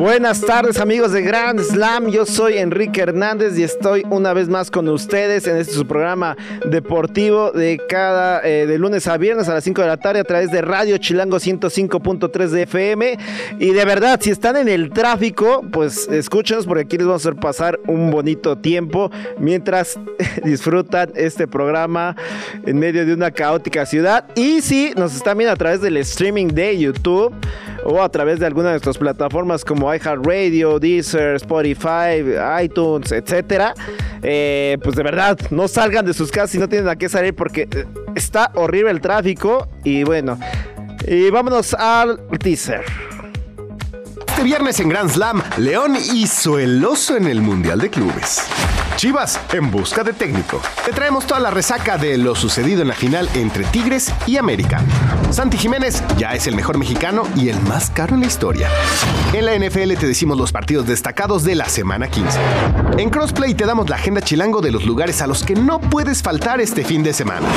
Buenas tardes amigos de Grand Slam, yo soy Enrique Hernández y estoy una vez más con ustedes en este su programa deportivo de cada eh, de lunes a viernes a las 5 de la tarde a través de Radio Chilango 105.3 de FM y de verdad si están en el tráfico pues escúchenos porque aquí les vamos a hacer pasar un bonito tiempo mientras disfrutan este programa en medio de una caótica ciudad. Y si nos están viendo a través del streaming de YouTube o a través de alguna de nuestras plataformas como iHeartRadio, Deezer, Spotify, iTunes, etcétera. Eh, pues de verdad, no salgan de sus casas si no tienen a qué salir porque eh, está horrible el tráfico. Y bueno, y vámonos al teaser. Este viernes en Grand Slam, León hizo el oso en el Mundial de Clubes. Chivas en busca de técnico. Te traemos toda la resaca de lo sucedido en la final entre Tigres y América. Santi Jiménez ya es el mejor mexicano y el más caro en la historia. En la NFL te decimos los partidos destacados de la semana 15. En Crossplay te damos la agenda chilango de los lugares a los que no puedes faltar este fin de semana.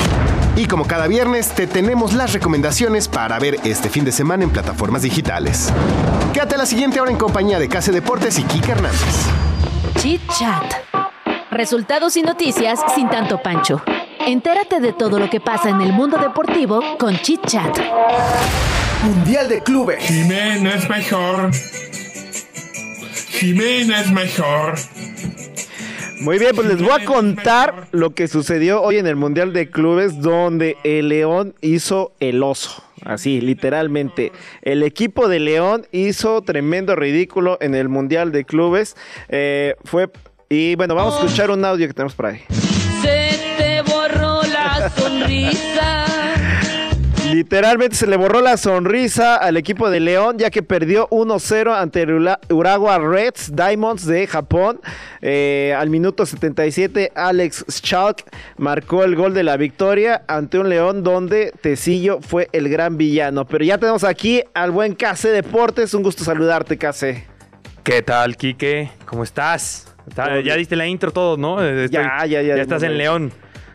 Y como cada viernes, te tenemos las recomendaciones para ver este fin de semana en plataformas digitales. Quédate la siguiente hora en compañía de Case Deportes y Kike Hernández. Chit Chat. Resultados y noticias sin tanto pancho. Entérate de todo lo que pasa en el mundo deportivo con Chit Chat. Mundial de Clubes. Jimena es mejor. Jimena es mejor. Muy bien, pues les voy a contar lo que sucedió hoy en el Mundial de Clubes donde el León hizo el oso. Así, literalmente. El equipo de León hizo tremendo ridículo en el Mundial de Clubes. Eh, fue. Y bueno, vamos a escuchar un audio que tenemos por ahí. Se te borró la sonrisa. Literalmente se le borró la sonrisa al equipo de León ya que perdió 1-0 ante Urawa Reds Diamonds de Japón. Eh, al minuto 77 Alex Schalk marcó el gol de la victoria ante un León donde Tecillo fue el gran villano. Pero ya tenemos aquí al buen Case Deportes. Un gusto saludarte, Case. ¿Qué tal, Quique? ¿Cómo estás? Está- ya diste la intro todo, ¿no? Ya, ya, ya. Ya estás en León.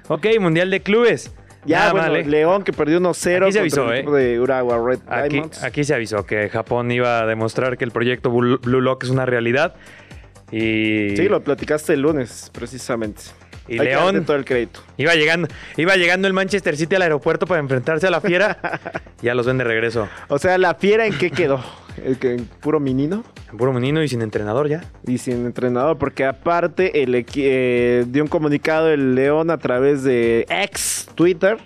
Ok, Mundial de Clubes. Ya, Nada bueno, ¿eh? León que perdió 1-0 Aquí se contra avisó, el ¿eh? de Urawa Red Aquí, Diamonds. aquí se avisó que Japón iba a demostrar que el proyecto Blue Lock es una realidad. Y, Sí, lo platicaste el lunes, precisamente. y Hay León todo el crédito. iba llegando, iba llegando el Manchester City al aeropuerto para enfrentarse a la fiera. ya los ven de regreso. O sea, la fiera en qué quedó? ¿El que en puro menino En puro menino y sin entrenador ya. y sin entrenador, porque aparte el eh, dio un comunicado el León a través de ex Twitter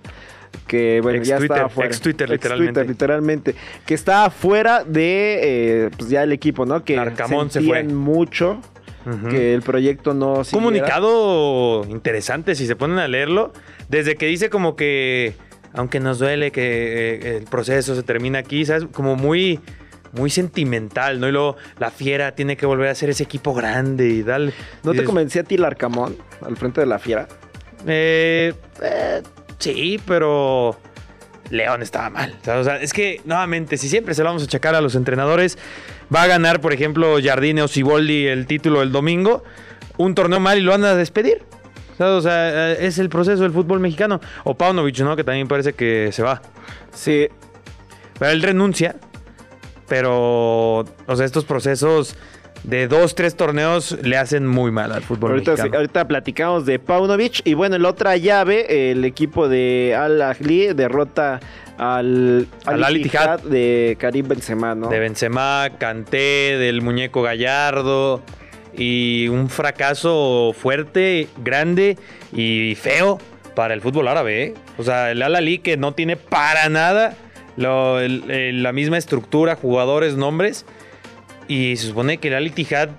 que bueno Ex ya Twitter, estaba fuera. ex Twitter, Ex literalmente. literalmente, que estaba fuera de eh, pues ya el equipo, ¿no? Que Arcamón se fue. mucho que el proyecto no siguiera. comunicado interesante si se ponen a leerlo. Desde que dice como que, aunque nos duele que eh, el proceso se termina aquí, ¿sabes? Como muy, muy sentimental, ¿no? Y luego la fiera tiene que volver a ser ese equipo grande y darle. ¿No te dices, convencía a ti el Arcamón al frente de la fiera? eh, eh, sí, pero León estaba mal. O sea, es que, nuevamente, si siempre se lo vamos a checar a los entrenadores, va a ganar, por ejemplo, Jardine o Siboldi el título el domingo, un torneo mal y lo van a despedir. O sea, o sea, eh, es el proceso del fútbol mexicano. O Paunovic, ¿no? Que también parece que se va. Sí, Pero él renuncia. Pero, o sea, estos procesos de dos, tres torneos le hacen muy mal al fútbol Ahorita, mexicano. sí, ahorita platicamos de Paunovic. Y bueno, en la otra llave, el equipo de Al Ahly derrota al, Al Al Ittihad. de Karim Benzema, ¿no? De Benzema, Kanté, del muñeco Gallardo. Y un fracaso fuerte, grande y feo para el fútbol árabe. ¿eh? O sea, el Al Ahly que no tiene para nada lo- el- el- la misma estructura, jugadores, nombres. Y se supone que el Al Ittihad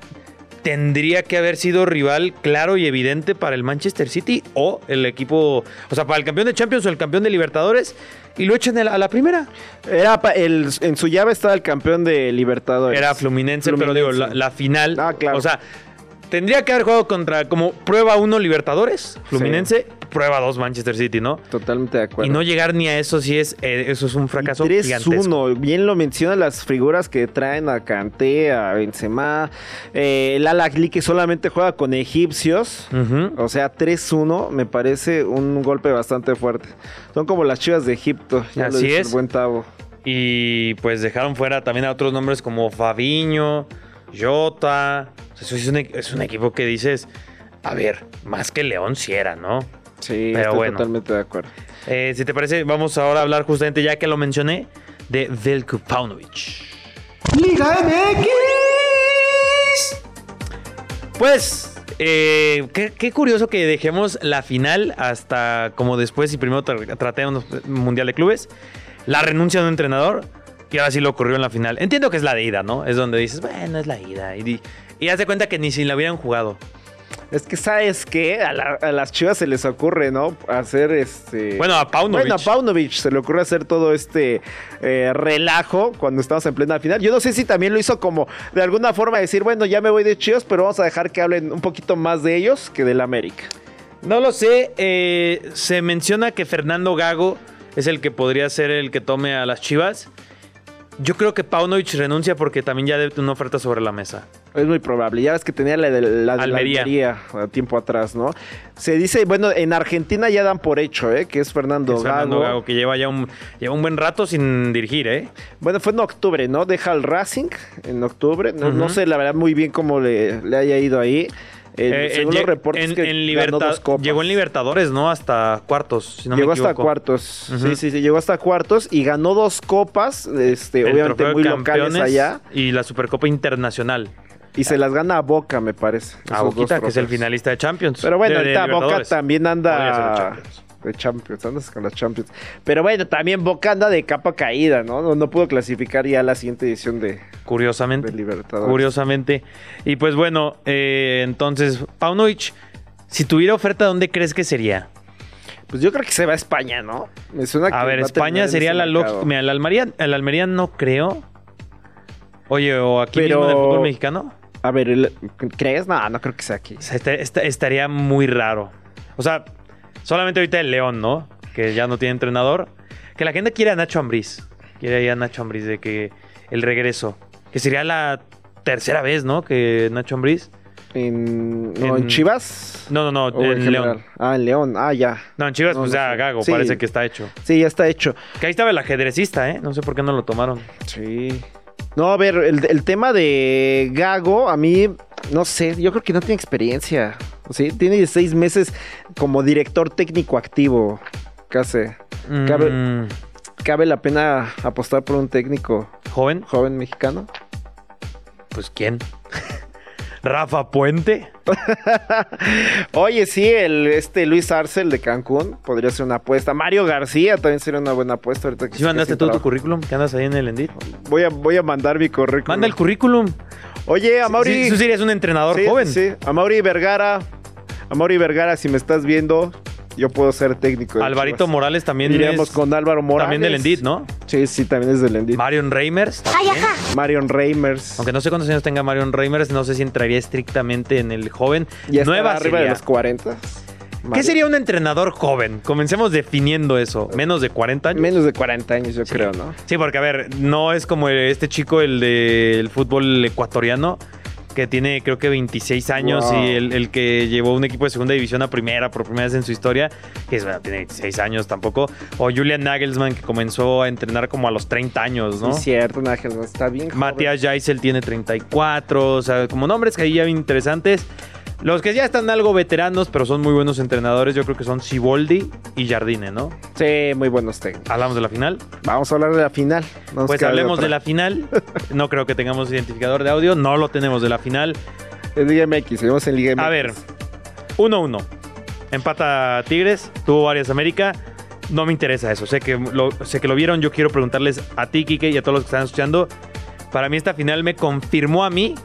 tendría que haber sido rival claro y evidente para el Manchester City o el equipo, o sea, para el campeón de Champions o el campeón de Libertadores. y lo echan a la, primera. Era el, en su llave estaba el campeón de Libertadores. Era Fluminense, pero digo, la, la final. Ah, claro. O sea, tendría que haber jugado contra como prueba 1 Libertadores, Fluminense, prueba 2 Manchester City, ¿no? Totalmente de acuerdo. Y no llegar ni a eso sí es, eh, eso es un fracaso Y gigantesco. 3-1, bien lo mencionan las figuras que traen a Kanté, a Benzema, eh, el Al-Ahly que solamente juega con egipcios. O sea, 3-1 me parece un golpe bastante fuerte. Son como las chivas de Egipto. Ya lo Así dice es. El buen Tavo. Y pues dejaron fuera también a otros nombres como Fabiño, Jota. O sea, eso es un, e- es un equipo que dices, a ver, más que León si era, ¿no? Sí, Pero estoy bueno. totalmente de acuerdo. Eh, si te parece, vamos ahora a hablar justamente, ya que lo mencioné, de Velko Paunovic. Liga MX. Pues, eh, qué, qué curioso que dejemos la final hasta como después y primero tra- tratemos Mundial de Clubes. La renuncia de un entrenador y ahora sí lo ocurrió en la final. Entiendo que es la de ida, ¿no? Es donde dices, bueno, es la ida. Y, di- y haz de cuenta que ni si la hubieran jugado. Es que, ¿sabes qué? A, la- a las chivas se les ocurre, ¿no? Hacer este. Bueno, a Paunovic. Bueno, a Paunovic se le ocurre hacer todo este eh, relajo cuando estamos en plena final. Yo no sé si también lo hizo como de alguna forma decir, bueno, ya me voy de chivas, pero vamos a dejar que hablen un poquito más de ellos que del América. No lo sé. eh, se menciona que Fernando Gago es el que podría ser el que tome a las Chivas. Yo creo que Paunovic renuncia porque también ya debe tener una oferta sobre la mesa. Es muy probable. Ya ves que tenía la de la, de la Almería. Almería a tiempo atrás, ¿no? Se dice, bueno, en Argentina ya dan por hecho, ¿eh? Que es Fernando, Es Fernando Gago. Gago, que lleva ya un, lleva un buen rato sin dirigir, ¿eh? Bueno, fue en octubre, ¿no? Deja el Racing en octubre. No, no sé, la verdad, muy bien cómo le, le haya ido ahí. Eh, Eh, según lle- los reportes en, que en llegó en Libertadores, ¿no? Hasta cuartos, si no llegó me hasta cuartos. Sí, sí, sí, llegó hasta cuartos y ganó dos copas, este, El obviamente muy locales allá. Y la Supercopa Internacional. Y se las gana a Boca, me parece. A Boquita, que es el finalista de Champions. Pero bueno, de- de ahorita Boca también anda. De Champions, andas con las Champions. Pero bueno, también Boca anda de capa caída, ¿no? No, no pudo clasificar ya a la siguiente edición de, Curiosamente. de Libertadores. Curiosamente. Y pues bueno, eh, entonces, Paunovic, si tuviera oferta, ¿dónde crees que sería? Pues yo creo que se va a España, ¿no? Me suena que A ver, España sería la lógica. Mira, el Almería, el Almería no creo. Oye, o aquí Pero- mismo en el fútbol mexicano. A ver, ¿crees? No, no creo que sea aquí. O sea, esta- esta- estaría muy raro. O sea, solamente ahorita el León, ¿no? Que ya no tiene entrenador. Que la gente quiere a Nacho Ambriz. Quiere a Nacho Ambriz de que el regreso. Que sería la tercera vez, ¿no? Que Nacho Ambriz. ¿En, no, En- ¿en Chivas? No, no, no, ¿O en? León. Ah, en León. Ah, ya. No, en Chivas, No, pues no ya sé. Gago, Sí. parece que está hecho. Sí, ya está hecho. Que ahí estaba el ajedrecista, ¿eh? No sé por qué no lo tomaron. Sí. No, a ver, el, el tema de Gago, a mí, no sé, yo creo que no tiene experiencia. ¿sí? Tiene 16 meses como director técnico activo. Casi. Cabe, Mm, ¿Cabe la pena apostar por un técnico Joven, joven mexicano? pues ¿quién? Rafa Puente. Oye, sí, el este Luis Arcel de Cancún podría ser una apuesta. Mario García también sería una buena apuesta ahorita que ¿Sí mandaste tú tu currículum? ¿Que andas ahí en el Endit? Voy a, voy a mandar mi currículum. Manda el currículum. Oye, a Mauri. Sí, Tú serías un entrenador Sí, joven. Sí, a Mauri Vergara. A Mauri Vergara, si me estás viendo, yo puedo ser técnico. de Alvarito Chivas. Morales también Iríamos es- con Álvaro Morales. También del Endit, ¿no? Sí, sí, también es del Endit. Marion Reimers. también. Marion Reimers. Aunque no sé cuántos años tenga Marion Reimers, no sé si entraría estrictamente en el joven. Ya está Nueva arriba de los 40. ¿Qué sería un entrenador joven? Comencemos definiendo eso. ¿Menos de 40 años? Menos de 40 años, yo creo, ¿no? Sí, porque a ver, no es como este chico, el del fútbol ecuatoriano, que tiene creo que 26 años Wow. y el, el que llevó un equipo de segunda división a primera por primera vez en su historia, que es, bueno, tiene 26 años tampoco. O Julian Nagelsmann, que comenzó a entrenar como a los 30 años, ¿no? Sí, cierto, no está bien. Matías Jaisel tiene 34, o sea, como nombres que ahí ya interesantes. Los que ya están algo veteranos, pero son muy buenos entrenadores, yo creo que son Siboldi y Jardine, ¿no? Sí, muy buenos técnicos. Hablamos de la final. Vamos a hablar de la final. Nos Pues hablemos de la final. No creo que tengamos identificador de audio, no lo tenemos de la final. Es Liga MX, seguimos en Liga MX. A ver, 1-1. Empata Tigres, tuvo varias América. No me interesa eso. Sé que, lo, sé que lo vieron. Yo quiero preguntarles a ti, Kike, y a todos los que están escuchando. Para mí, esta final me confirmó a mí,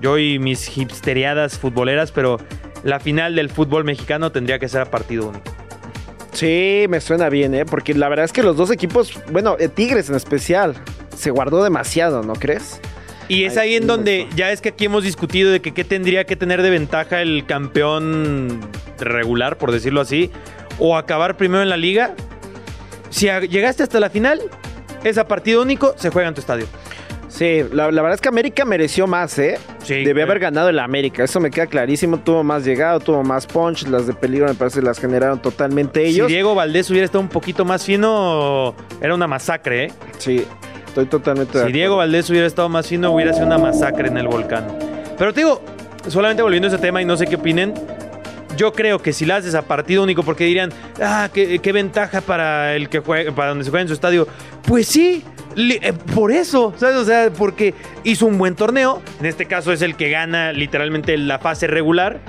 yo y mis hipsteriadas futboleras, pero la final del fútbol mexicano tendría que ser a partido único. Sí, me suena bien, ¿eh? Porque la verdad es que los dos equipos, bueno, eh, Tigres en especial, se guardó demasiado, ¿no crees? Y es ahí en donde ya es que aquí hemos discutido de que qué tendría que tener de ventaja el campeón regular, por decirlo así, o acabar primero en la liga. Si llegaste hasta la final, es a partido único, se juega en tu estadio. Sí, la, la verdad es que América mereció más, ¿eh? Sí, Debe haber ganado el América, eso me queda clarísimo. Tuvo más llegado, tuvo más punch, las de peligro me parece las generaron totalmente ellos. Si Diego Valdés hubiera estado un poquito más fino, era una masacre, ¿eh? Sí, estoy totalmente de Si acuerdo. Diego Valdés hubiera estado más fino, hubiera sido una masacre en el volcán. Pero te digo, solamente volviendo a ese tema y no sé qué opinen, yo creo que si la haces a partido único, porque dirían, ah, qué, qué ventaja para el que juegue, para donde se juega en su estadio. Pues sí, por eso, ¿sabes? O sea, porque hizo un buen torneo. En este caso es el que gana literalmente la fase regular.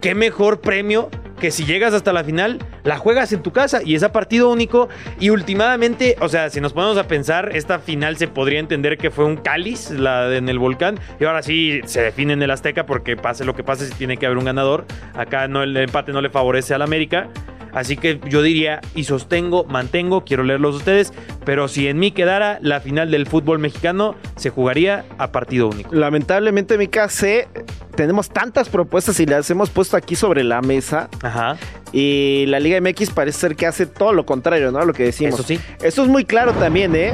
Qué mejor premio que si llegas hasta la final, la juegas en tu casa y es a partido único. Y últimamente, o sea, si nos ponemos a pensar, esta final se podría entender que fue un cáliz, la de- en el volcán. Y ahora sí se define en el Azteca porque pase lo que pase, si tiene que haber un ganador. Acá el empate no le favorece al América. Así que yo diría, y sostengo, mantengo, quiero leerlos ustedes, pero si en mí quedara, la final del fútbol mexicano se jugaría a partido único. Lamentablemente, mi sé, tenemos tantas propuestas y las hemos puesto aquí sobre la mesa. Ajá. Y la Liga MX parece ser que hace todo lo contrario, ¿no? Lo que decimos. Eso sí. Eso es muy claro también, ¿eh?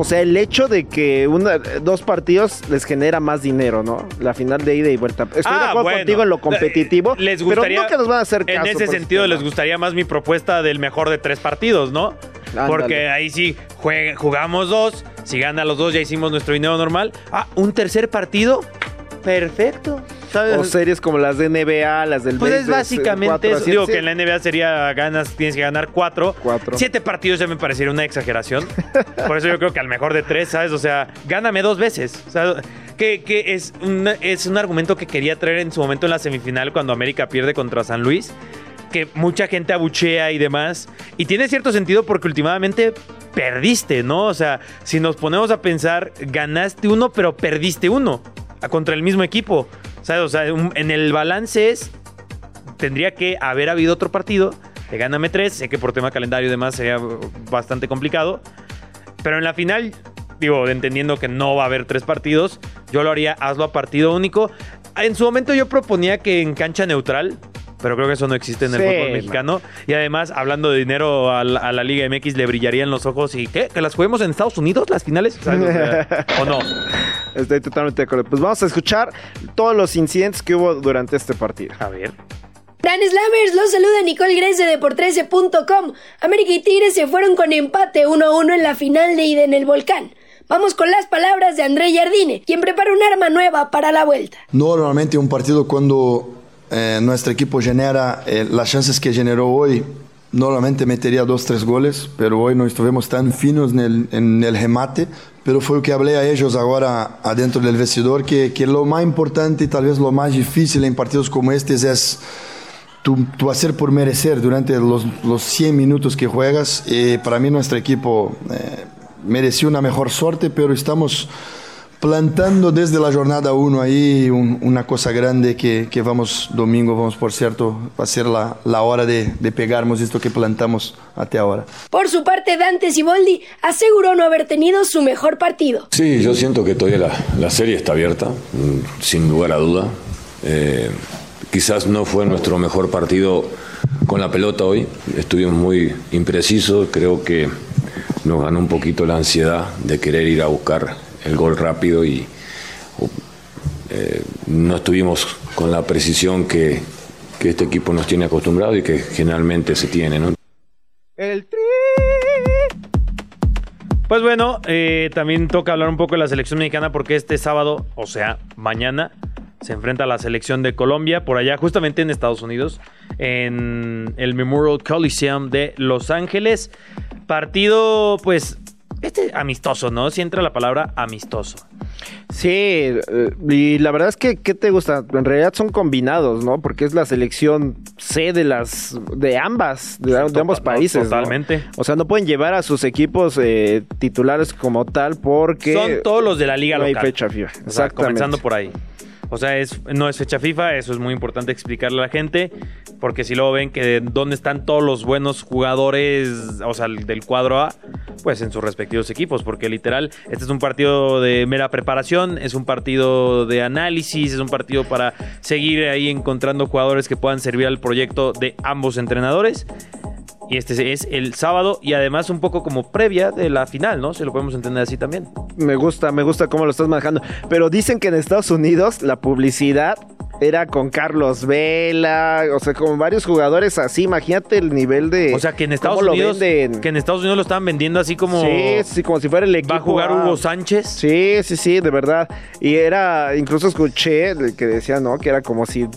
O sea, el hecho de que una, dos partidos les genera más dinero, ¿no? La final de ida y vuelta. Estoy de Ah, acuerdo bueno. contigo en lo competitivo. Les gustaría, pero no que nos van a hacer caso. En ese por ese sentido, les gustaría más mi propuesta del mejor de tres partidos, ¿no? Ándale. Porque ahí sí jugamos dos. Si gana los dos, ya hicimos nuestro dinero normal. Ah, un tercer partido. Perfecto. ¿Sabes? O series como las de NBA, las del Pues es básicamente cuatro eso. Digo sí. que en la NBA sería ganas, tienes que ganar cuatro. Cuatro. Siete partidos ya me parecería una exageración. Por eso yo creo que al mejor de tres, ¿sabes? O sea, gáname dos veces. O sea, que, que es, un, es un argumento que quería traer en su momento en la semifinal cuando América pierde contra San Luis. Que mucha gente abuchea y demás. Y tiene cierto sentido porque últimamente perdiste, ¿no? O sea, si nos ponemos a pensar, ganaste uno, pero perdiste uno a- contra el mismo equipo. ¿Sabes? O sea, un- en el balance es tendría que haber habido otro partido de gáname 3. Sé que por tema calendario y demás sería bastante complicado. Pero en la final, digo, entendiendo que no va a haber tres partidos, yo lo haría, hazlo a partido único. En su momento yo proponía que en cancha neutral. Pero creo que eso no existe en el Sí, fútbol no. mexicano. Y además, hablando de dinero a la, a la Liga MX, le brillarían los ojos. ¿Y qué? ¿Que las juguemos en Estados Unidos, las finales? O, sea, ¿o no? Estoy totalmente de acuerdo. Pues vamos a escuchar todos los incidentes que hubo durante este partido. A ver. Gran Slammers, los saluda Nicole Grace de Depor13.com. América y Tigres se fueron con empate 1-1 en la final de ida en el volcán. Vamos con las palabras de André Jardine, quien prepara un arma nueva para la vuelta. Normalmente un partido cuando eh, nuestro equipo genera eh, las chances que generó hoy, normalmente metería dos, tres goles, pero hoy no estuvimos tan finos en el, en el remate, pero fue lo que hablé a ellos ahora adentro del vestidor, que, que lo más importante y tal vez lo más difícil en partidos como estos es tu, tu hacer por merecer durante los, los 100 minutos que juegas. Eh, para mí nuestro equipo eh, mereció una mejor suerte, pero estamos plantando desde la jornada 1 ahí un- una cosa grande que, que vamos domingo, vamos por cierto, va a ser la, la hora de, de pegarmos esto que plantamos hasta ahora. Por su parte, Dante Siboldi aseguró no haber tenido su mejor partido. Sí, yo siento que todavía la, la serie está abierta, mm, sin lugar a duda. Eh, quizás no fue nuestro mejor partido con la pelota hoy, estuvimos muy imprecisos, creo que nos ganó un poquito la ansiedad de querer ir a buscar el gol rápido y eh, no estuvimos con la precisión que, que este equipo nos tiene acostumbrado y que generalmente se tiene, ¿no? El tri. Pues bueno, eh, también toca hablar un poco de la selección mexicana porque este sábado, o sea, mañana, se enfrenta a la selección de Colombia por allá, justamente en Estados Unidos, en el Memorial Coliseum de Los Ángeles. Partido, pues, este amistoso, ¿no? Si entra la palabra amistoso. Sí, eh, y la verdad es que, ¿qué te gusta? En realidad son combinados, ¿no? Porque es la selección C de las, de ambas, de, de ambos países. ¿no? Totalmente. O sea, no pueden llevar a sus equipos eh, titulares como tal porque Son todos los de la liga no hay local. fecha FIFA. O sea, comenzando por ahí. O sea, es, no es fecha FIFA, eso es muy importante explicarle a la gente, porque si luego ven que dónde están todos los buenos jugadores, o sea, del cuadro A, pues en sus respectivos equipos, porque literal, este es un partido de mera preparación, es un partido de análisis, es un partido para seguir ahí encontrando jugadores que puedan servir al proyecto de ambos entrenadores. Y este es el sábado y además un poco como previa de la final, ¿no? Se lo podemos entender así también. Me gusta, me gusta cómo lo estás manejando. Pero dicen que en Estados Unidos la publicidad era con Carlos Vela, o sea, con varios jugadores así. Imagínate el nivel de. O sea, que en Estados Unidos que en Estados Unidos lo estaban vendiendo así como Sí, sí, como si fuera el equipo. va a jugar. Hugo Sánchez. Sí, sí, sí, de verdad. Y era, incluso escuché que decía, ¿no? Que era como si,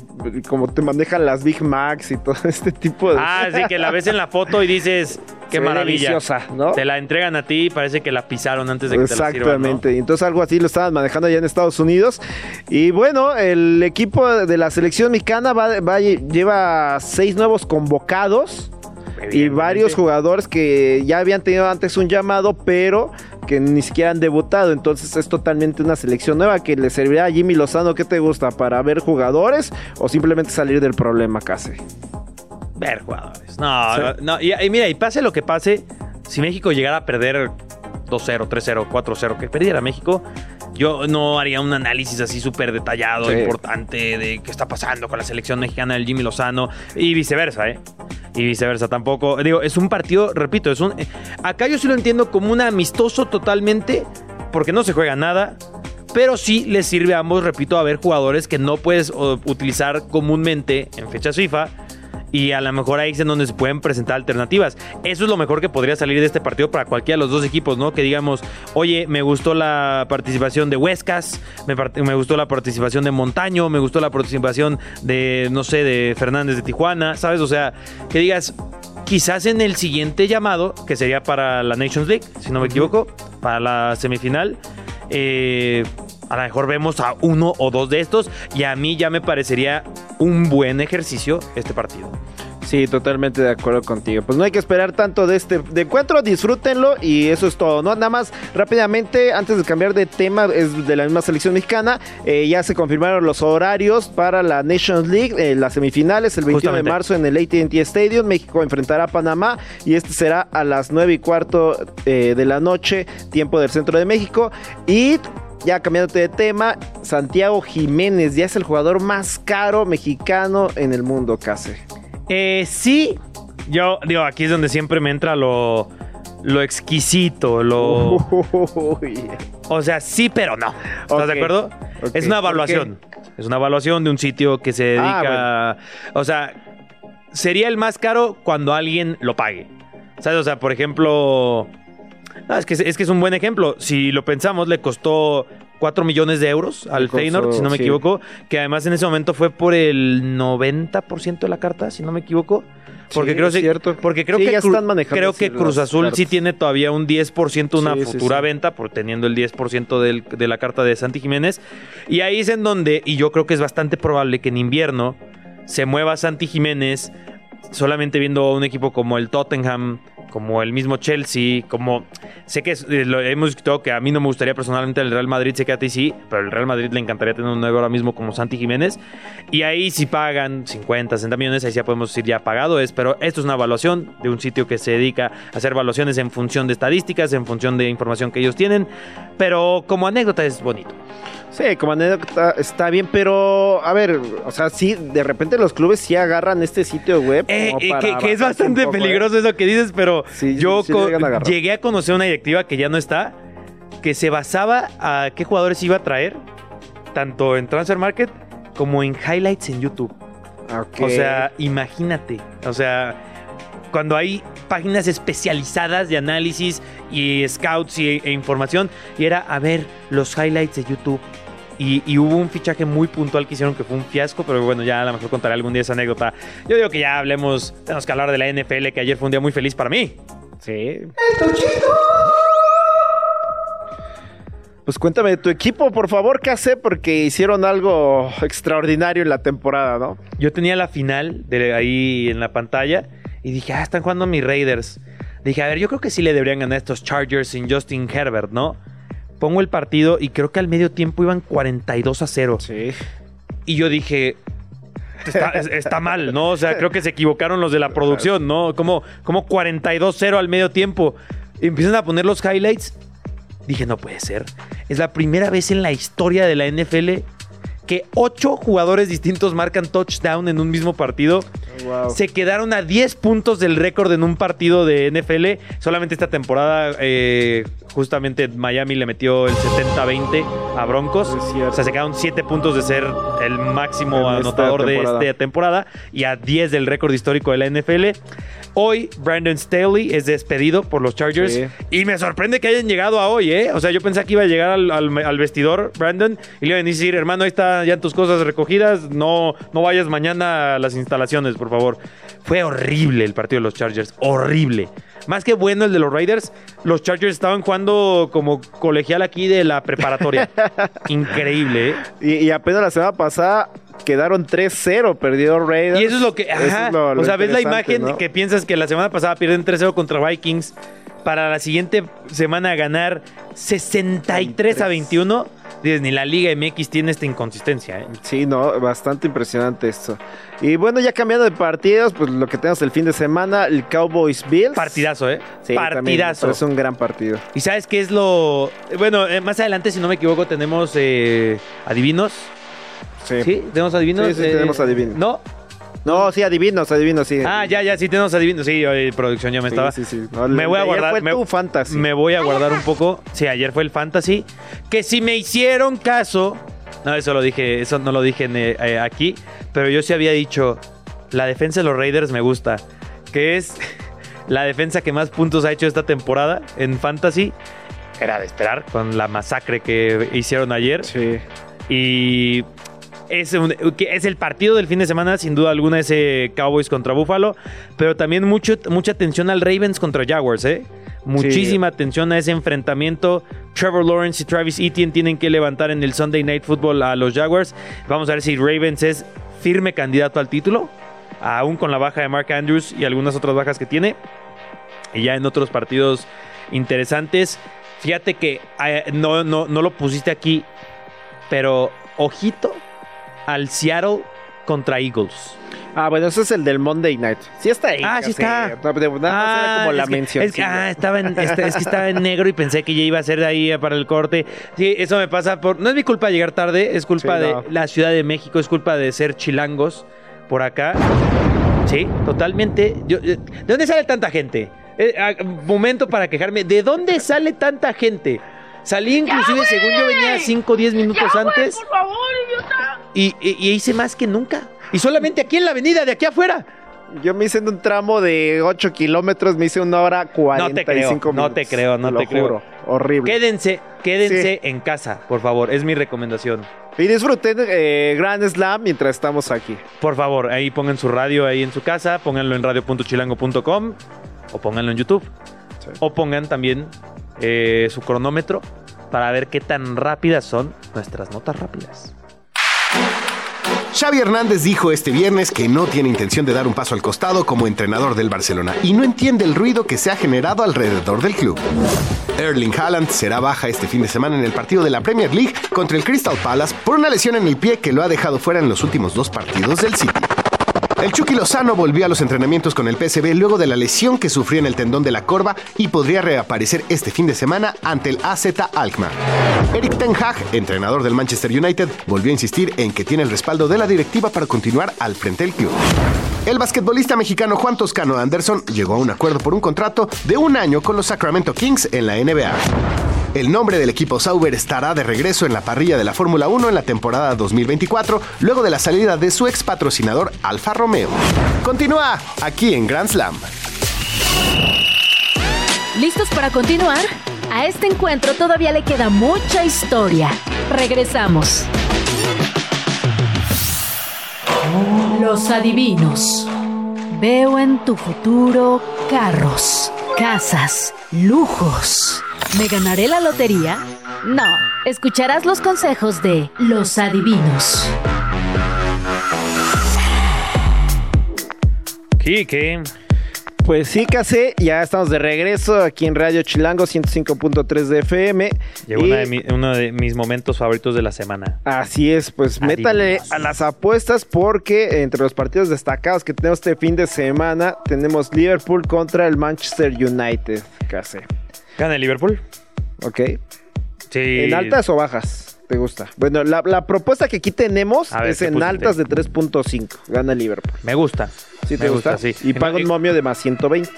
como te manejan las Big Macs y todo este tipo de. Ah, sí, que la ves en la foto y dices, qué Se maravilla. deliciosa, ¿no? Te la entregan a ti y parece que la pisaron antes de que te la sirvan, ¿no? Exactamente. Y Entonces algo así lo estaban manejando allá en Estados Unidos. Y bueno, el equipo de la selección mexicana va, va- lleva seis nuevos convocados. Y varios jugadores que ya habían tenido antes un llamado, pero que ni siquiera han debutado. Entonces es totalmente una selección nueva que le servirá a Jimmy Lozano. ¿Qué te gusta? ¿Para ver jugadores o simplemente salir del problema casi? Ver jugadores. No, Sí. no. Y, y mira, y pase lo que pase, si México llegara a perder 2-0, 3-0, 4-0, que perdiera México, yo no haría un análisis así súper detallado, Sí. importante de qué está pasando con la selección mexicana del Jimmy Lozano y viceversa, ¿eh? Y viceversa tampoco. Digo, es un partido, repito, es un. Acá yo sí lo entiendo como un amistoso totalmente, porque no se juega nada. Pero sí les sirve a ambos, repito, a ver jugadores que no puedes utilizar comúnmente en fechas FIFA. Y a lo mejor ahí es en donde se pueden presentar alternativas. Eso es lo mejor que podría salir de este partido para cualquiera de los dos equipos, ¿no? Que digamos, oye, me gustó la participación de Huescas, me, me gustó la participación de Montaño, me gustó la participación de, no sé, de Fernández de Tijuana, ¿sabes? O sea, que digas, quizás en el siguiente llamado, que sería para la Nations League, si no me equivoco, para la semifinal, eh, a lo mejor vemos a uno o dos de estos y a mí ya me parecería un buen ejercicio este partido. Sí, totalmente de acuerdo contigo. Pues no hay que esperar tanto de este de encuentro, disfrútenlo y eso es todo, ¿no? Nada más rápidamente, antes de cambiar de tema, es de la misma selección mexicana, eh, ya se confirmaron los horarios para la Nations League, eh, las semifinales, el 21 Justamente. de marzo en el AT&T Stadium, México enfrentará a Panamá y este será a las 9 y cuarto eh, de la noche, tiempo del centro de México y... Ya cambiándote de tema, Santiago Jiménez ya es el jugador más caro mexicano en el mundo, casi. Eh, sí, yo digo, aquí es donde siempre me entra lo, lo exquisito, lo... O sea, sí, pero no. ¿Estás de acuerdo? Es una ¿Por evaluación. Es una evaluación de un sitio que se dedica. Ah, O sea, sería el más caro cuando alguien lo pague. ¿Sabes? O sea, por ejemplo. No, es que, es que es un buen ejemplo. Si lo pensamos, le costó 4 millones de euros al Feyenoord, si no me sí. equivoco. Que además en ese momento fue por el 90% de la carta, si no me equivoco. Porque Sí, creo, es cierto. porque creo Sí, que, ya Cru- están manejando creo que Cruz Azul sí tiene todavía un 10% una futura venta por teniendo el 10% del- de la carta de Santi Jiménez. Y ahí es en donde, y yo creo que es bastante probable que en invierno se mueva Santi Jiménez solamente viendo a un equipo como el Tottenham, como el mismo Chelsea, como sé que eh, lo hemos discutido que a mí no me gustaría personalmente el Real Madrid, sé que a ti sí, pero el Real Madrid le encantaría tener un nuevo ahora mismo como Santi Jiménez. Y ahí si pagan 50, 60 millones, ahí ya podemos decir ya pagado es, pero esto es una evaluación de un sitio que se dedica a hacer evaluaciones en función de estadísticas, en función de información que ellos tienen, pero como anécdota es bonito. Sí, como anécdota está bien, pero a ver, o sea, sí, de repente los clubes sí agarran este sitio web. Eh, eh, que, que es bastante ¿eh? peligroso eso que dices, pero Sí, yo sí a llegué a conocer una directiva que ya no está, que se basaba a qué jugadores iba a traer, tanto en Transfer Market como en highlights en YouTube. Ok. O sea, imagínate. O sea, cuando hay páginas especializadas de análisis y scouts y, e información, y era a ver los highlights de YouTube. Y, y hubo un fichaje muy puntual que hicieron que fue un fiasco, pero bueno, ya a lo mejor contaré algún día esa anécdota. Yo digo que ya hablemos, tenemos que hablar de la NFL, que ayer fue un día muy feliz para mí. Sí. Pues cuéntame de tu equipo, por favor, ¿qué hace? Porque hicieron algo extraordinario en la temporada, ¿no? Yo tenía la final de ahí en la pantalla y dije, ah, están jugando mis Raiders. Dije, a ver, yo creo que sí le deberían ganar a estos Chargers sin Justin Herbert, ¿no? Pongo el partido y creo que al medio tiempo iban 42 a 0. Sí. y yo dije, está, es- está mal, ¿no? O sea, creo que se equivocaron los de la producción, ¿no? Como, como 42-0 al medio tiempo. Y empiezan a poner los highlights. Dije, no puede ser. Es la primera vez en la historia de la NFL que ocho jugadores distintos marcan touchdown en un mismo partido. Wow. Se quedaron a 10 puntos del récord en un partido de NFL. Solamente esta temporada, eh, justamente Miami le metió el 70-20 a Broncos. O sea, se quedaron 7 puntos de ser el máximo En esta anotador de esta temporada y a 10 del récord histórico de la NFL. Hoy, Brandon Staley es despedido por los Chargers. Sí. Y me sorprende que hayan llegado a hoy, ¿eh? O sea, yo pensé que iba a llegar al, al- al vestidor, Brandon, y le iban a decir, hermano, ahí están ya tus cosas recogidas, no, no vayas mañana a las instalaciones, por favor. Fue horrible el partido de los Chargers, horrible. Más que bueno el de los Raiders, los Chargers estaban jugando como colegial aquí de la preparatoria. Increíble, ¿eh? Y, y apenas la semana pasada quedaron 3-0, perdió Raiders. Y eso es lo que. Ajá. es lo- lo o sea, ves la imagen ¿no? que piensas que la semana pasada pierden 3-0 contra Vikings. Para la siguiente semana ganar 63 a 21. Dices, ni la Liga MX tiene esta inconsistencia. ¿eh? Sí, no, bastante impresionante esto. Y bueno, ya cambiando de partidos, pues lo que tenemos el fin de semana, el Cowboys Bills. Partidazo, ¿eh? Sí, Partidazo. es un gran partido. ¿Y sabes qué es lo...? Bueno, eh, más adelante, si no me equivoco, tenemos eh, adivinos. Sí. ¿Sí? ¿Tenemos adivinos? Sí, sí, tenemos adivinos. ¿No? No, sí, adivinos, adivinos, sí. Ah, ya, ya, sí tenemos adivinos. Sí, oye, producción, ya me Sí, estaba... sí, sí. No, me voy a de ayer guardar... Fue me- tu fantasy. Me voy a guardar un poco. Sí, ayer fue el fantasy. Que si me hicieron caso. No, eso lo dije, eso no lo dije en, eh, eh, aquí. Pero yo sí había dicho. La defensa de los Raiders me gusta. Que es la defensa que más puntos ha hecho esta temporada en fantasy. Era de esperar con la masacre que hicieron ayer. Sí. Y es, un- es el partido del fin de semana, sin duda alguna, ese Cowboys contra Buffalo. Pero también mucho, mucha atención al Ravens contra Jaguars, ¿eh? Muchísima atención a ese enfrentamiento. Trevor Lawrence y Travis Etienne tienen que levantar en el Sunday Night Football a los Jaguars. Vamos a ver si Ravens es firme candidato al título, aún con la baja de Mark Andrews y algunas otras bajas que tiene. Y ya en otros partidos interesantes. Fíjate que eh, no, no, no lo pusiste aquí, pero ojito al Seattle contra Eagles. Ah, bueno, ese es el del Monday Night. Sí está ahí. Ah, sí está. No, de- Nada más era como la que- mención. es que- ah, estaba en, este- es que estaba en negro y pensé que ya iba a ser de ahí para el corte. Sí, eso me pasa por. No es mi culpa llegar tarde, es culpa Sí, de no. la Ciudad de México, es culpa de ser chilangos por acá. Sí, totalmente. Yo- yo- ¿De dónde sale tanta gente? Eh, ah, momento para quejarme. ¿De dónde sale tanta gente? Salí inclusive, según yo venía 5 o 10 minutos antes. Por favor, idiota. Y, y- y hice más que nunca. Y solamente aquí en la avenida, de aquí afuera. Yo me hice en un tramo de 8 kilómetros, me hice una hora 45 no minutos. te creo, no lo te creo. juro. Horrible. Quédense, quédense Sí. en casa, por favor. Es mi recomendación. Y disfruten eh, Grand Slam mientras estamos aquí. Por favor, ahí pongan su radio ahí en su casa, pónganlo en radio.chilango.com o pónganlo en YouTube. Sí. O pongan también eh, su cronómetro para ver qué tan rápidas son nuestras notas rápidas. Xavi Hernández dijo este viernes que no tiene intención de dar un paso al costado como entrenador del Barcelona y no entiende el ruido que se ha generado alrededor del club. Erling Haaland será baja este fin de semana en el partido de la Premier League contra el Crystal Palace por una lesión en el pie que lo ha dejado fuera en los últimos dos partidos del City. El Chucky Lozano volvió a los entrenamientos con el PSV luego de la lesión que sufrió en el tendón de la corva y podría reaparecer este fin de semana ante el AZ Alkmaar. Eric Ten Hag, entrenador del Manchester United, volvió a insistir en que tiene el respaldo de la directiva para continuar al frente del club. El basquetbolista mexicano Juan Toscano Anderson llegó a un acuerdo por un contrato de un año con los Sacramento Kings en la NBA. El nombre del equipo Sauber estará de regreso en la parrilla de la Fórmula 1 en la temporada 2024, luego de la salida de su ex patrocinador Alfa Romeo. Continúa aquí en Grand Slam. ¿Listos para continuar? A este encuentro todavía le queda mucha historia. Regresamos. Los adivinos. Veo en tu futuro carros, casas, lujos. ¿Me ganaré la lotería? No, escucharás los consejos de los adivinos. Quique, Pues sí, Case, ya estamos de regreso aquí en Radio Chilango 105.3 de FM. Llegó Y una de mi- uno de mis momentos favoritos de la semana. Así es, pues Adiós. métale a las apuestas porque entre los partidos destacados que tenemos este fin de semana tenemos Liverpool contra el Manchester United, Case. ¿Gana el Liverpool? ¿Ok? Sí. ¿En altas o bajas? ¿Te gusta? Bueno, la, la propuesta que aquí tenemos ver, es ¿qué en pusiste? altas de 3.5. Gana Liverpool. Me gusta. ¿Sí te Me gusta? sí. Y paga un momio de más 120.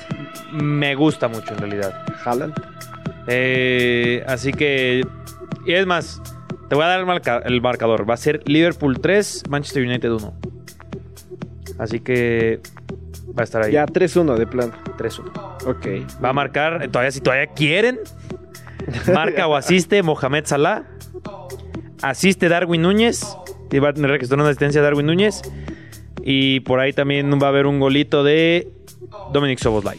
Me gusta mucho en realidad. Jalan. Eh, así que. Y es más, te voy a dar el, marca- el marcador. Va a ser Liverpool 3, Manchester United 1. Así que. Va a estar ahí. Ya 3-1 de plano. 3-1. Ok. Va a marcar, todavía si todavía quieren, marca o asiste Mohamed Salah, asiste Darwin Núñez, y va a tener que una asistencia de Darwin Núñez, y por ahí también va a haber un golito de Dominic Soboslai.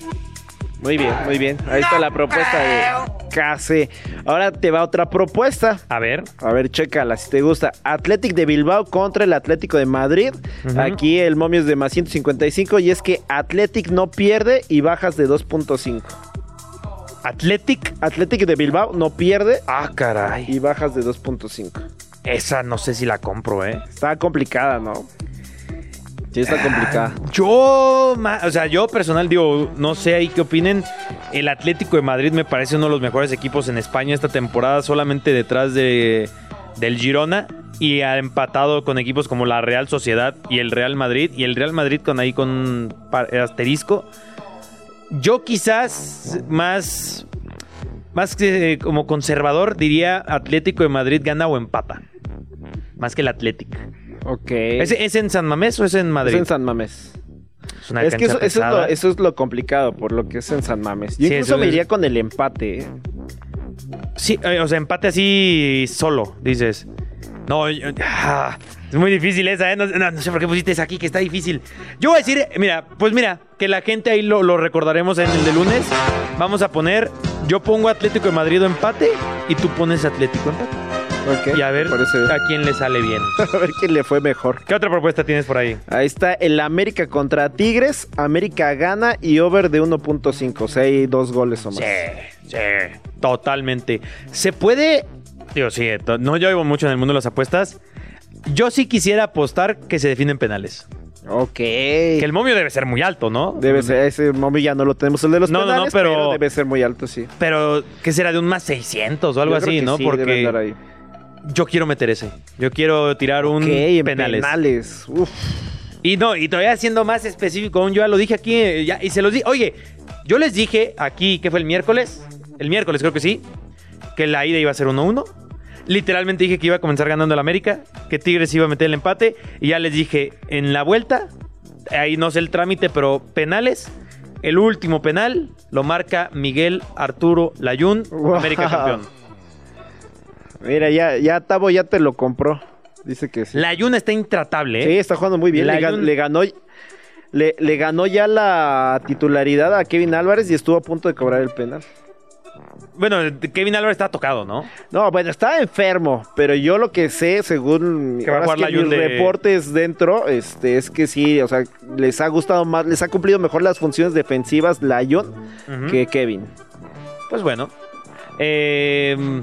Muy bien, muy bien. Ahí está la propuesta de Case. Ahora te va otra propuesta. A ver, A ver, chécala si te gusta. Athletic de Bilbao contra el Atlético de Madrid. Aquí el momio es de más 155 y es que Athletic no pierde y bajas de 2.5. Athletic. Athletic de Bilbao no pierde Ah, caray. y bajas de 2.5. Esa no sé si la compro, ¿eh? Está complicada, ¿no? Sí, está complicada. Yo, o sea, yo personal digo, no sé ahí qué opinen. El Atlético de Madrid me parece uno de los mejores equipos en España esta temporada, solamente detrás de del Girona y ha empatado con equipos como la Real Sociedad y el Real Madrid y el Real Madrid con ahí con un par- asterisco. Yo quizás más más que como conservador diría Atlético de Madrid gana o empata. Más que el Atlético. Ok. ¿Es, es en San Mamés o es en Madrid? Es en San Mamés. Es una Es que eso, es lo, pesada. eso es lo complicado, por lo que es en San Mames. Yo Sí, incluso me iría con el empate. ¿eh? Sí, eh, o sea, empate así solo, dices. No, yo- ah, es muy difícil esa, ¿eh? No, no- no sé por qué pusiste esa aquí, que está difícil. Yo voy a decir, mira, pues mira, que la gente ahí lo, lo recordaremos en el de lunes. Vamos a poner, yo pongo Atlético de Madrid o empate y tú pones Atlético empate. Y a ver a quién le sale bien. A ver quién le fue mejor. ¿Qué otra propuesta tienes por ahí? Ahí está el América contra Tigres. América gana y over de 1.5. O sea, hay dos goles o más. Sí, sí, totalmente. Se puede, digo, sí, no yo vivo mucho en el mundo de las apuestas. Yo sí quisiera apostar que se definen penales. Ok. Que el momio debe ser muy alto, ¿no? Debe ser, ese momento ya no lo tenemos el de los No, no, no, penales, pero- debe ser muy alto, sí. Pero, ¿qué será? De un más 600 o algo Yo creo así, que ¿no? sí, debe Porque ahí. yo quiero meter ese. Yo quiero tirar un penales. penales. Uf. Y no, y todavía siendo más específico, aún yo ya lo dije aquí, eh, ya, y se los dije. Oye, yo les dije aquí, ¿qué fue el miércoles? El miércoles creo que sí, que la ida iba a ser 1-1. Literalmente dije que iba a comenzar ganando el América, que Tigres iba a meter el empate, y ya les dije, en la vuelta, ahí no sé el trámite, pero penales, el último penal lo marca Miguel Arturo Layún, Wow. América campeón. Mira, ya, ya Tavo ya te lo compró. Dice que sí. Layún está intratable, ¿eh? Sí, está jugando muy bien. Le, ganó. Le, le ganó ya la titularidad a Kevin Álvarez y estuvo a punto de cobrar el penal. Bueno, Kevin Álvarez está tocado, ¿no? No, bueno, estaba enfermo, pero yo lo que sé, según Que va a ahora jugar sí que Layún mis de- reportes dentro, este, es que sí, o sea, les ha gustado más, les ha cumplido mejor las funciones defensivas Lyon que Kevin. Pues bueno. Eh,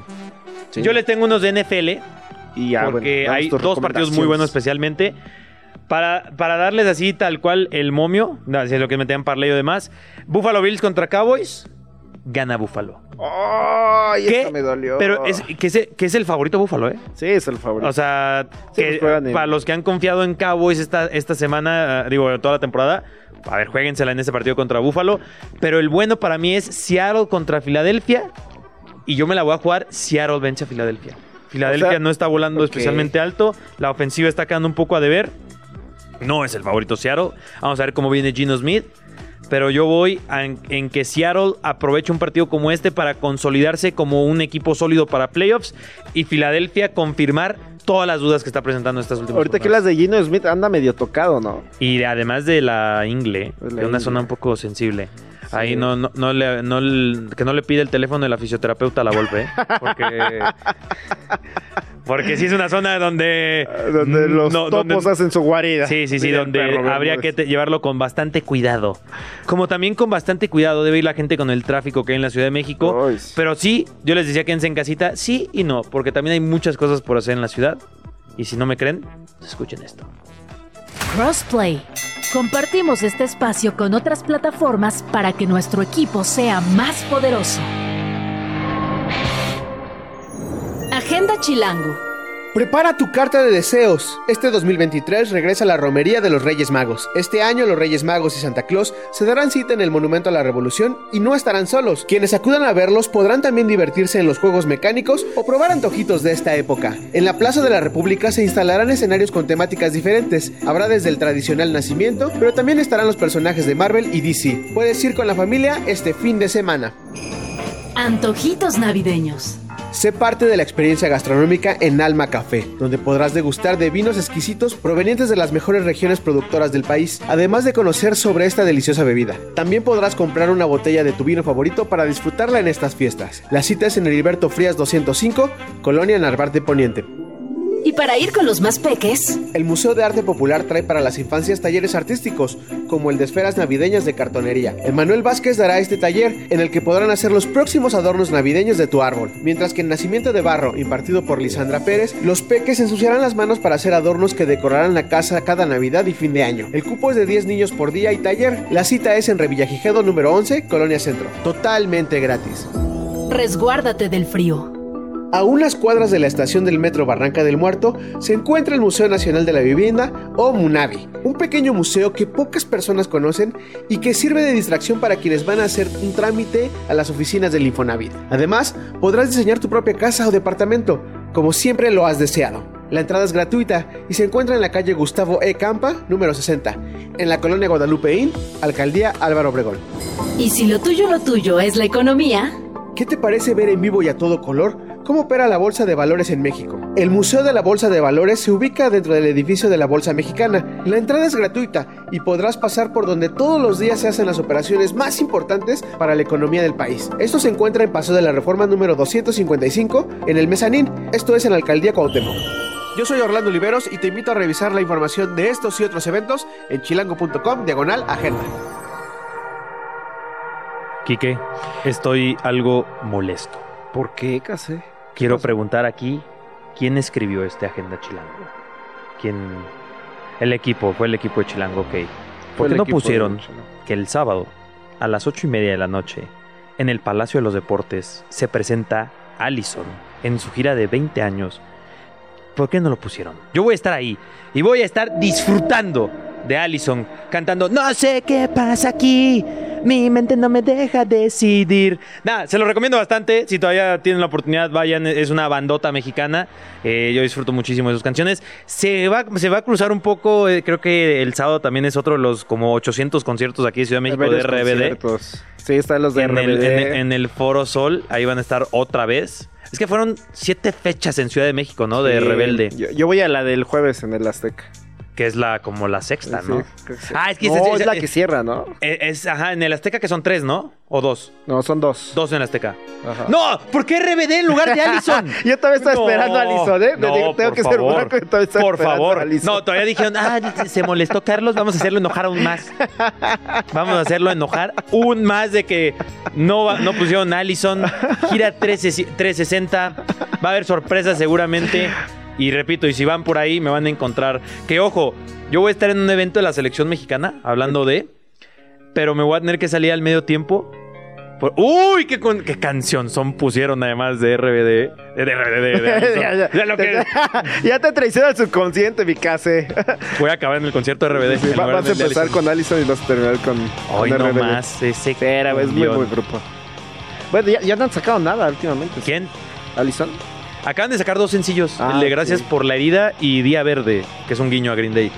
Sí. Yo le tengo unos de NFL. Y ya, porque bueno, hay dos partidos muy buenos especialmente. Para, para darles así tal cual el momio, no, si es lo que metían parlay o demás. Buffalo Bills contra Cowboys. Gana Buffalo. ¡Ay, ¿Qué? esta me dolió! Pero es, que, es, que es el favorito Buffalo, ¿eh? Sí, es el favorito. O sea, Sí, que, pues para los que han confiado en Cowboys esta, esta semana, eh, digo, toda la temporada, a ver, jueguensela en ese partido contra Buffalo. Pero el bueno para mí es Seattle contra Filadelfia. Y yo me la voy a jugar Seattle vence a Filadelfia. Filadelfia O sea, no está volando especialmente alto. La ofensiva está quedando un poco a deber. No es el favorito Seattle. Vamos a ver cómo viene Gino Smith. Pero yo voy en, en que Seattle aproveche un partido como este para consolidarse como un equipo sólido para playoffs y Filadelfia confirmar todas las dudas que está presentando estas últimas Ahorita que jornadas. las de Gino Smith anda medio tocado, ¿no? Y además de la ingle, De la de una ingle. zona un poco sensible. Ahí no, no, no le, no le- que no le pide el teléfono de la fisioterapeuta a la golpe, ¿eh? porque Porque sí es una zona donde... Donde mm, los no, topos donde- hacen su guarida. Sí, sí, sí, donde perro, habría que te- llevarlo con bastante cuidado. Como también con bastante cuidado debe ir la gente con el tráfico que hay en la Ciudad de México. Ay. Pero sí, yo les decía quédense en casita, sí y no, porque también hay muchas cosas por hacer en la ciudad. Y si no me creen, escuchen esto. Crossplay. Compartimos este espacio con otras plataformas para que nuestro equipo sea más poderoso. Chilango. Prepara tu carta de deseos. Este 2023 regresa la romería de los Reyes Magos. Este año los Reyes Magos y Santa Claus se darán cita en el Monumento a la Revolución y no estarán solos. Quienes acudan a verlos podrán también divertirse en los juegos mecánicos o probar antojitos de esta época. En la Plaza de la República se instalarán escenarios con temáticas diferentes. Habrá desde el tradicional nacimiento, pero también estarán los personajes de Marvel y DC. Puedes ir con la familia este fin de semana. Antojitos navideños. Sé parte de la experiencia gastronómica en Alma Café, donde podrás degustar de vinos exquisitos provenientes de las mejores regiones productoras del país, además de conocer sobre esta deliciosa bebida. También podrás comprar una botella de tu vino favorito para disfrutarla en estas fiestas. La cita es en Heriberto Frías 205, Colonia Narvarte Poniente. Y para ir con los más peques, El Museo de Arte Popular trae para las infancias talleres artísticos, como el de esferas navideñas de cartonería. Emanuel Vázquez dará este taller, en el que podrán hacer los próximos adornos navideños de tu árbol. Mientras que en Nacimiento de Barro, impartido por Lisandra Pérez, los peques ensuciarán las manos para hacer adornos que decorarán la casa cada Navidad y fin de año. El cupo es de 10 niños por día y taller. La cita es en Revillagigedo número 11, Colonia Centro. Totalmente gratis. resguárdate del frío. A unas cuadras de la estación del metro Barranca del Muerto se encuentra el Museo Nacional de la Vivienda o MUNAVI, un pequeño museo que pocas personas conocen y que sirve de distracción para quienes van a hacer un trámite a las oficinas del Infonavit. Además, podrás diseñar tu propia casa o departamento, como siempre lo has deseado. La entrada es gratuita y se encuentra en la calle Gustavo E. Campa, número 60, en la colonia Guadalupeín, Alcaldía Álvaro Obregón. Y si lo tuyo, lo tuyo es la economía, ¿Qué te parece ver en vivo y a todo color cómo opera la Bolsa de Valores en México? El Museo de la Bolsa de Valores se ubica dentro del edificio de la Bolsa Mexicana. La entrada es gratuita y podrás pasar por donde todos los días se hacen las operaciones más importantes para la economía del país. Esto se encuentra en Paso de la Reforma número 255 en el Mezanín, esto es en la Alcaldía Cuauhtémoc. Yo soy Orlando Oliveros y te invito a revisar la información de estos y otros eventos en chilango.com diagonal agenda. Quique, estoy algo molesto. ¿Por qué, Case? Quiero preguntar aquí, ¿quién escribió este Agenda Chilango? ¿Quién? El equipo, fue el equipo de Chilango, ok. ¿Por qué no pusieron que el sábado, a las ocho y media de la noche, en el Palacio de los Deportes, se presenta Allison en su gira de 20 años? ¿Por qué no lo pusieron? Yo voy a estar ahí y voy a estar disfrutando de Allison cantando No sé qué pasa aquí, mi mente no me deja decidir. Nada, se lo recomiendo bastante. Si todavía tienen la oportunidad, vayan. Es una bandota mexicana. Eh, yo disfruto muchísimo de sus canciones. Se va, se va a cruzar un poco. eh, creo que el sábado también es otro de los como 800 conciertos aquí de Ciudad de México de RBD. conciertos. Sí, están los de En el, en el- en el Foro Sol, ahí van a estar otra vez. Es que fueron siete fechas en Ciudad de México, ¿no? De Sí. Rebelde. Yo, yo voy a la del jueves en el Azteca. Que es la como la sexta, ¿no? sí. Ah, es que no, es- es, es- la que cierra, ¿no? Eh, Es, ajá, en el Azteca que son tres, ¿no? O dos. No, son dos. Dos en el Azteca. Ajá. ¡No! ¿Por qué RBD en lugar de Allison? Yo todavía estaba No, esperando a Allison, ¿eh? no, Tengo- que ser favor. franco, yo todavía estaba Por esperando favor. a Allison. No, todavía dijeron, ah, se molestó Carlos, vamos a hacerlo enojar aún más. Vamos a hacerlo enojar aún más de que no, no pusieron Allison. Gira 13 360. Va a haber sorpresas seguramente. Y repito, y si van por ahí, me van a encontrar. Que ojo, yo voy a estar en un evento de la selección mexicana, hablando de. Pero me voy a tener que salir al medio tiempo. por- ¡Uy! Qué, con- qué canción son pusieron además de RBD! De RBD, de ya, ya. Ya lo que- Ya te traiciona el subconsciente, mi case. Voy a acabar en el concierto de RBD. en Va- vas a empezar con Allison y vas a terminar con, Hoy con no RBD. más ese Pero es muy buen grupo. Bueno, ya, ya no han sacado nada últimamente. ¿Quién? ¿Allison? Acaban de sacar dos sencillos. Ah, el de Gracias ok. por la herida y Día Verde, que es un guiño a Green Day.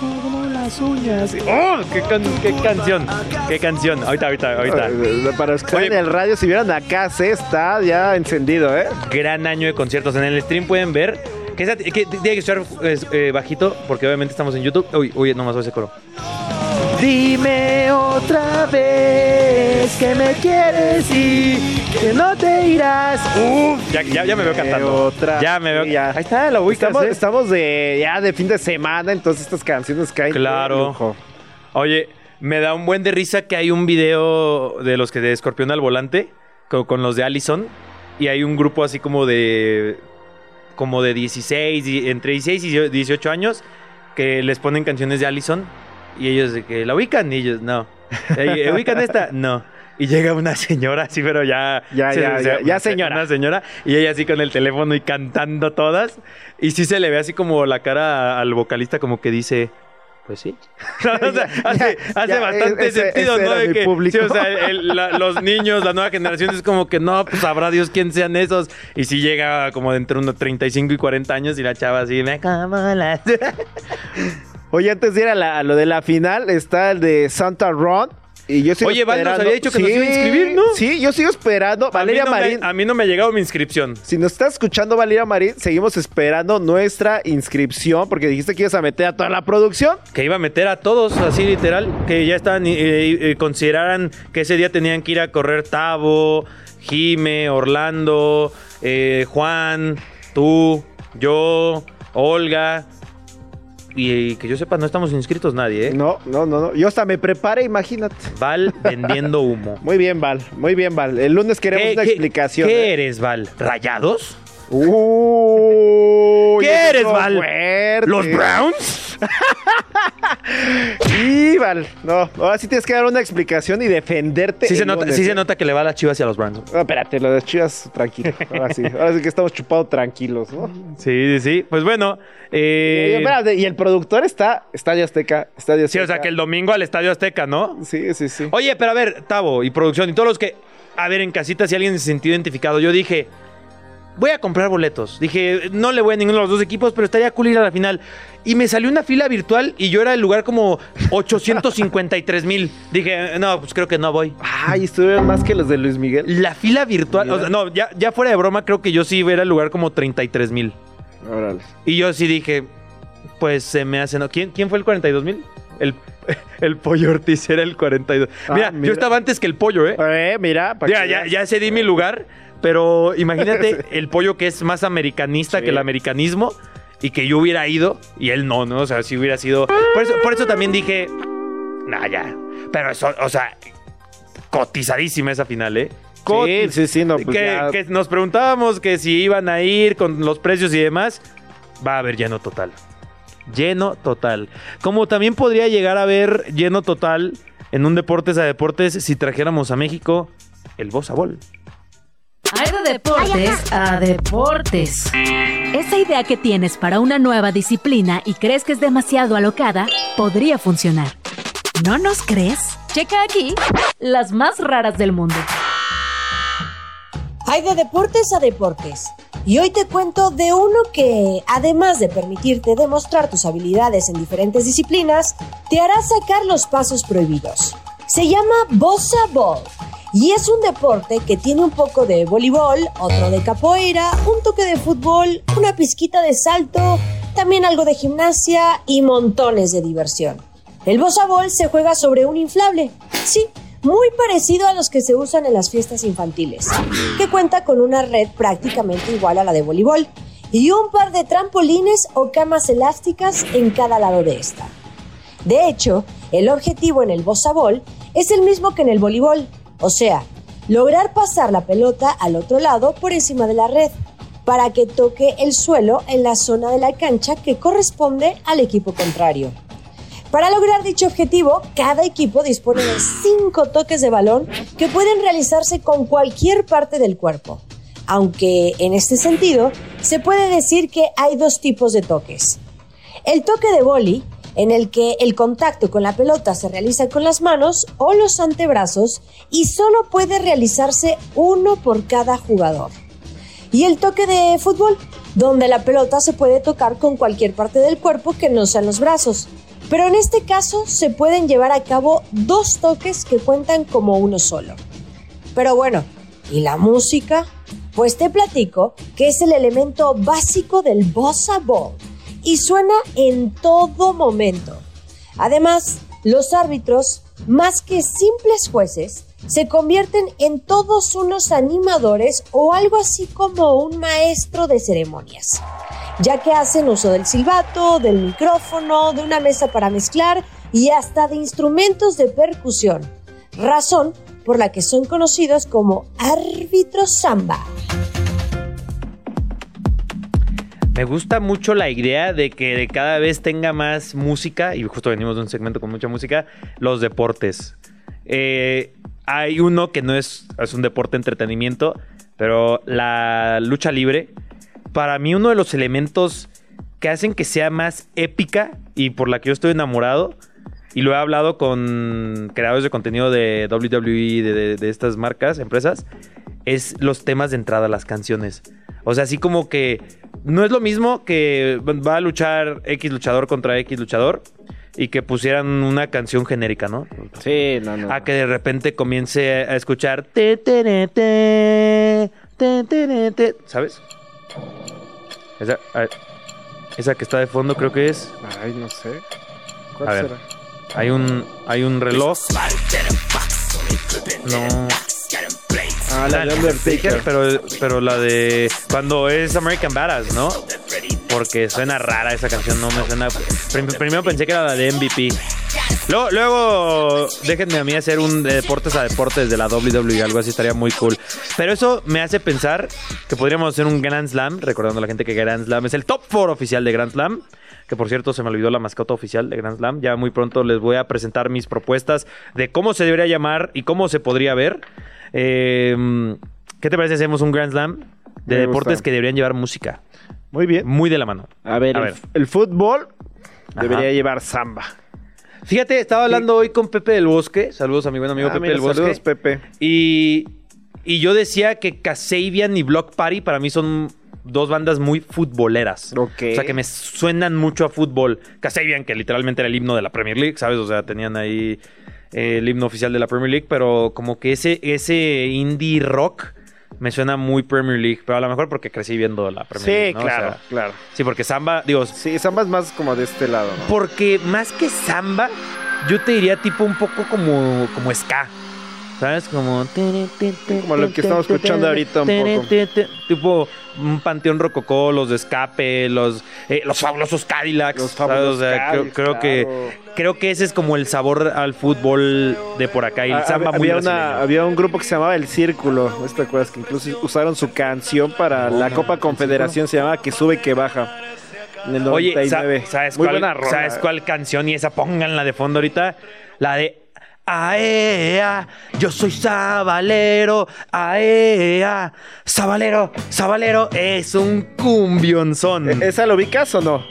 Como las uñas. ¡Oh! ¡Qué, can- qué canción! ¡Qué canción! Ahorita, ahorita, ahorita. Para los que Oye. en el radio, si vieran acá, se está ya encendido, ¿eh? Gran año de conciertos. En el stream pueden ver. Que, tiene que estar eh, bajito, porque obviamente estamos en YouTube. Uy, uy, nomás oye ese coro. Dime otra vez que me quieres y que no te irás. Uf, Ya, ya, ya me veo cantando. otra. Ya me veo. Ya. Ahí está, la ubicas, Estamos, ¿eh? estamos de ya de fin de semana, entonces estas canciones caen. Claro. lujo. Oye, me da un buen de risa que hay un video de los que de Escorpión al volante con, con los de Allison y hay un grupo así como de como de 16, y- entre 16 y 18 años que les ponen canciones de Allison y ellos de que la ubican y ellos no. Eh, ¿Ubican esta? No. Y llega una señora así, pero ya... Ya, ya, ya, ya señora. Una señora. Y ella así con el teléfono y cantando todas. Y sí se le ve así como la cara al vocalista como que dice... Pues sí. O sea, hace, hace bastante ese- sentido, ese ¿no? De que, sí, o sea, el- la- los niños, la nueva generación es como que no, pues sabrá Dios quién sean esos. Y si llega como de entre unos 35 y 40 años y la chava así, me como las... Oye, antes de ir a, la- a lo de la final, está el de Santa Ron. Y yo sigo Oye, Val nos esperando- había dicho que nos iba a inscribir, ¿no? Sí, yo sigo esperando. Valeria a mí no me- Marín. a mí no me ha llegado mi inscripción. Si nos estás escuchando, Valeria Marín, seguimos esperando nuestra inscripción porque dijiste que ibas a meter a toda la producción. Que iba a meter a todos, así literal, que ya estaban, eh, eh, consideraran que ese día tenían que ir a correr Tavo, Jime, Orlando, eh, Juan, tú, yo, Olga. Y, que yo sepa, no estamos inscritos nadie, ¿eh? No, no, no, no. Yo hasta me preparé, imagínate. Val vendiendo humo. Muy bien, Val. Muy bien, Val. El lunes queremos ¿Qué- una qué- explicación. ¿Qué ¿eh? eres, Val? ¿Rayados? Uy, ¿Qué eres, Val? fuerte. ¿Los Browns? Sí. No, ahora sí tienes que dar una explicación y defenderte. Sí se, nota, sí se nota que le va a las chivas y a los Browns. No, espérate, lo de Chivas, tranquilo. Ahora sí. Ahora sí que estamos chupados tranquilos, ¿no? Sí, sí, sí. Pues bueno. eh, Y, espérate, y el productor está Estadio Azteca. Estadio sí, Azteca. o sea que el domingo al Estadio Azteca, ¿no? Sí, sí, sí. Oye, pero a ver, Tavo y producción y todos los que. A ver, en casita, si alguien se sintió identificado, yo dije. Voy a comprar boletos. Dije, no le voy a ninguno de los dos equipos, pero estaría cool ir a la final. Y me salió una fila virtual y yo era el lugar como 853 mil. Dije, no, pues creo que no voy. Ay, estuvieron más que los de Luis Miguel. La fila virtual, o sea, no, ya, ya fuera de broma, creo que yo sí era el lugar como 33 mil. Y yo sí dije, pues se me hace, ¿no? ¿Quién, quién fue el 42 mil? El, el pollo Ortiz era el 42. Ah, mira, mira. yo estaba antes que el pollo, ¿eh? Eh, mira, pa' Ya, que ya, ya cedí mi lugar, pero imagínate el pollo que es más americanista Sí. que el americanismo y que yo hubiera ido y él no, ¿no? O sea, si hubiera sido... Por eso, por eso también dije, nah, ya. Pero eso, o sea, cotizadísima esa final, ¿eh? Sí, sí, sí, no, pues que, ya. que nos preguntábamos que si iban a ir con los precios y demás, va a haber lleno total. Lleno total. Como también podría llegar a haber lleno total en un deportes a deportes si trajéramos a México el Bossa Ball. Hay de deportes a deportes. Esa idea que tienes para una nueva disciplina y crees que es demasiado alocada, podría funcionar. ¿No nos crees? Checa aquí las más raras del mundo. Hay de deportes a deportes. Y hoy te cuento de uno que, además de permitirte demostrar tus habilidades en diferentes disciplinas, te hará sacar los pasos prohibidos. Se llama Bossa Ball y es un deporte que tiene un poco de voleibol, otro de capoeira, un toque de fútbol, una pizquita de salto, también algo de gimnasia y montones de diversión. El Bossa Ball se juega sobre un inflable. Sí, muy parecido a los que se usan en las fiestas infantiles, que cuenta con una red prácticamente igual a la de voleibol y un par de trampolines o camas elásticas en cada lado de esta. De hecho, el objetivo en el Bossa Ball es el mismo que en el voleibol, o sea, lograr pasar la pelota al otro lado por encima de la red, para que toque el suelo en la zona de la cancha que corresponde al equipo contrario. Para lograr dicho objetivo, cada equipo dispone de cinco toques de balón que pueden realizarse con cualquier parte del cuerpo. Aunque en este sentido, se puede decir que hay dos tipos de toques. El toque de boli, en el que el contacto con la pelota se realiza con las manos o los antebrazos y solo puede realizarse uno por cada jugador. Y el toque de fútbol, donde la pelota se puede tocar con cualquier parte del cuerpo que no sean los brazos. Pero en este caso se pueden llevar a cabo dos toques que cuentan como uno solo. Pero bueno, ¿y la música? Pues te platico que es el elemento básico del bossa ball y suena en todo momento. Además, los árbitros, más que simples jueces, se convierten en todos unos animadores o algo así como un maestro de ceremonias, ya que hacen uso del silbato, del micrófono, de una mesa para mezclar y hasta de instrumentos de percusión, razón por la que son conocidos como árbitros samba. Me gusta mucho la idea de que cada vez tenga más música, y justo venimos de un segmento con mucha música, los deportes. Eh, hay uno que no es, es un deporte de entretenimiento, pero la lucha libre, para mí uno de los elementos que hacen que sea más épica y por la que yo estoy enamorado, y lo he hablado con creadores de contenido de WWE, de- de estas marcas, empresas, es los temas de entrada, las canciones. O sea, así como que no es lo mismo que va a luchar X luchador contra X luchador y que pusieran una canción genérica, ¿no? Sí, no, no. A que de repente comience a escuchar te, te, te, te, te. ¿Sabes? Esa, a ver, esa que está de fondo creo que es. Ay, no sé. ¿Cuál A ver. será? Hay un, hay un reloj. No. Ah, la de Undertaker. pero, pero la de cuando es American Badass, ¿no? Porque suena rara esa canción, no me suena. Prim- primero pensé que era la de MVP. Luego, luego déjenme a mí hacer un de deportes a deportes de la WWE, algo así estaría muy cool. Pero eso me hace pensar que podríamos hacer un Grand Slam, recordando a la gente que Grand Slam es el top 4 oficial de Grand Slam. Que por cierto se me olvidó la mascota oficial de Grand Slam. Ya muy pronto les voy a presentar mis propuestas de cómo se debería llamar y cómo se podría ver. Eh, ¿Qué te parece si hacemos un Grand Slam de Me deportes gusta. que deberían llevar música? Muy bien. Muy de la mano. A ver, A el, ver. el fútbol Ajá. debería llevar samba. Fíjate, estaba hablando hoy con Pepe del Bosque. Saludos a mi buen amigo Ah, Pepe mira, del Bosque. saludos, Pepe. Y, y yo decía que Kasabian y Block Party para mí son dos bandas muy futboleras. Ok. O sea, que me suenan mucho a fútbol. Kasabian, que literalmente era el himno de la Premier League, ¿sabes? O sea, tenían ahí eh, el himno oficial de la Premier League, pero como que ese, ese indie rock me suena muy Premier League, pero a lo mejor porque crecí viendo la Premier Sí, League. ¿no? O claro, sea, claro. sí, porque Samba, digo, Sí, samba es más como de este lado, ¿no? porque más que samba, yo te diría tipo un poco como, como ska. ¿Sabes? Como... Como lo que estamos escuchando ahorita un poco. Tipo un panteón rococó, los de escape, los, eh, los fabulosos Cadillacs. Los fabulosos O sea, creo, Cadillacs, creo que claro. creo que ese es como el sabor al fútbol de por acá. Y el Ah, samba había, una, había un grupo que se llamaba El Círculo, ¿no te acuerdas? Que incluso usaron su canción para la Copa Confederación, se llamaba Que Sube, Que Baja. En el Oye, 99. sa- ¿sabes, Muy cuál, buena rola. ¿sabes cuál canción? Y esa pónganla de fondo ahorita. La de Aea, yo soy Sabalero, Aea, Sabalero, Sabalero es un cumbionzón. ¿E- ¿Esa lo ubicas o no?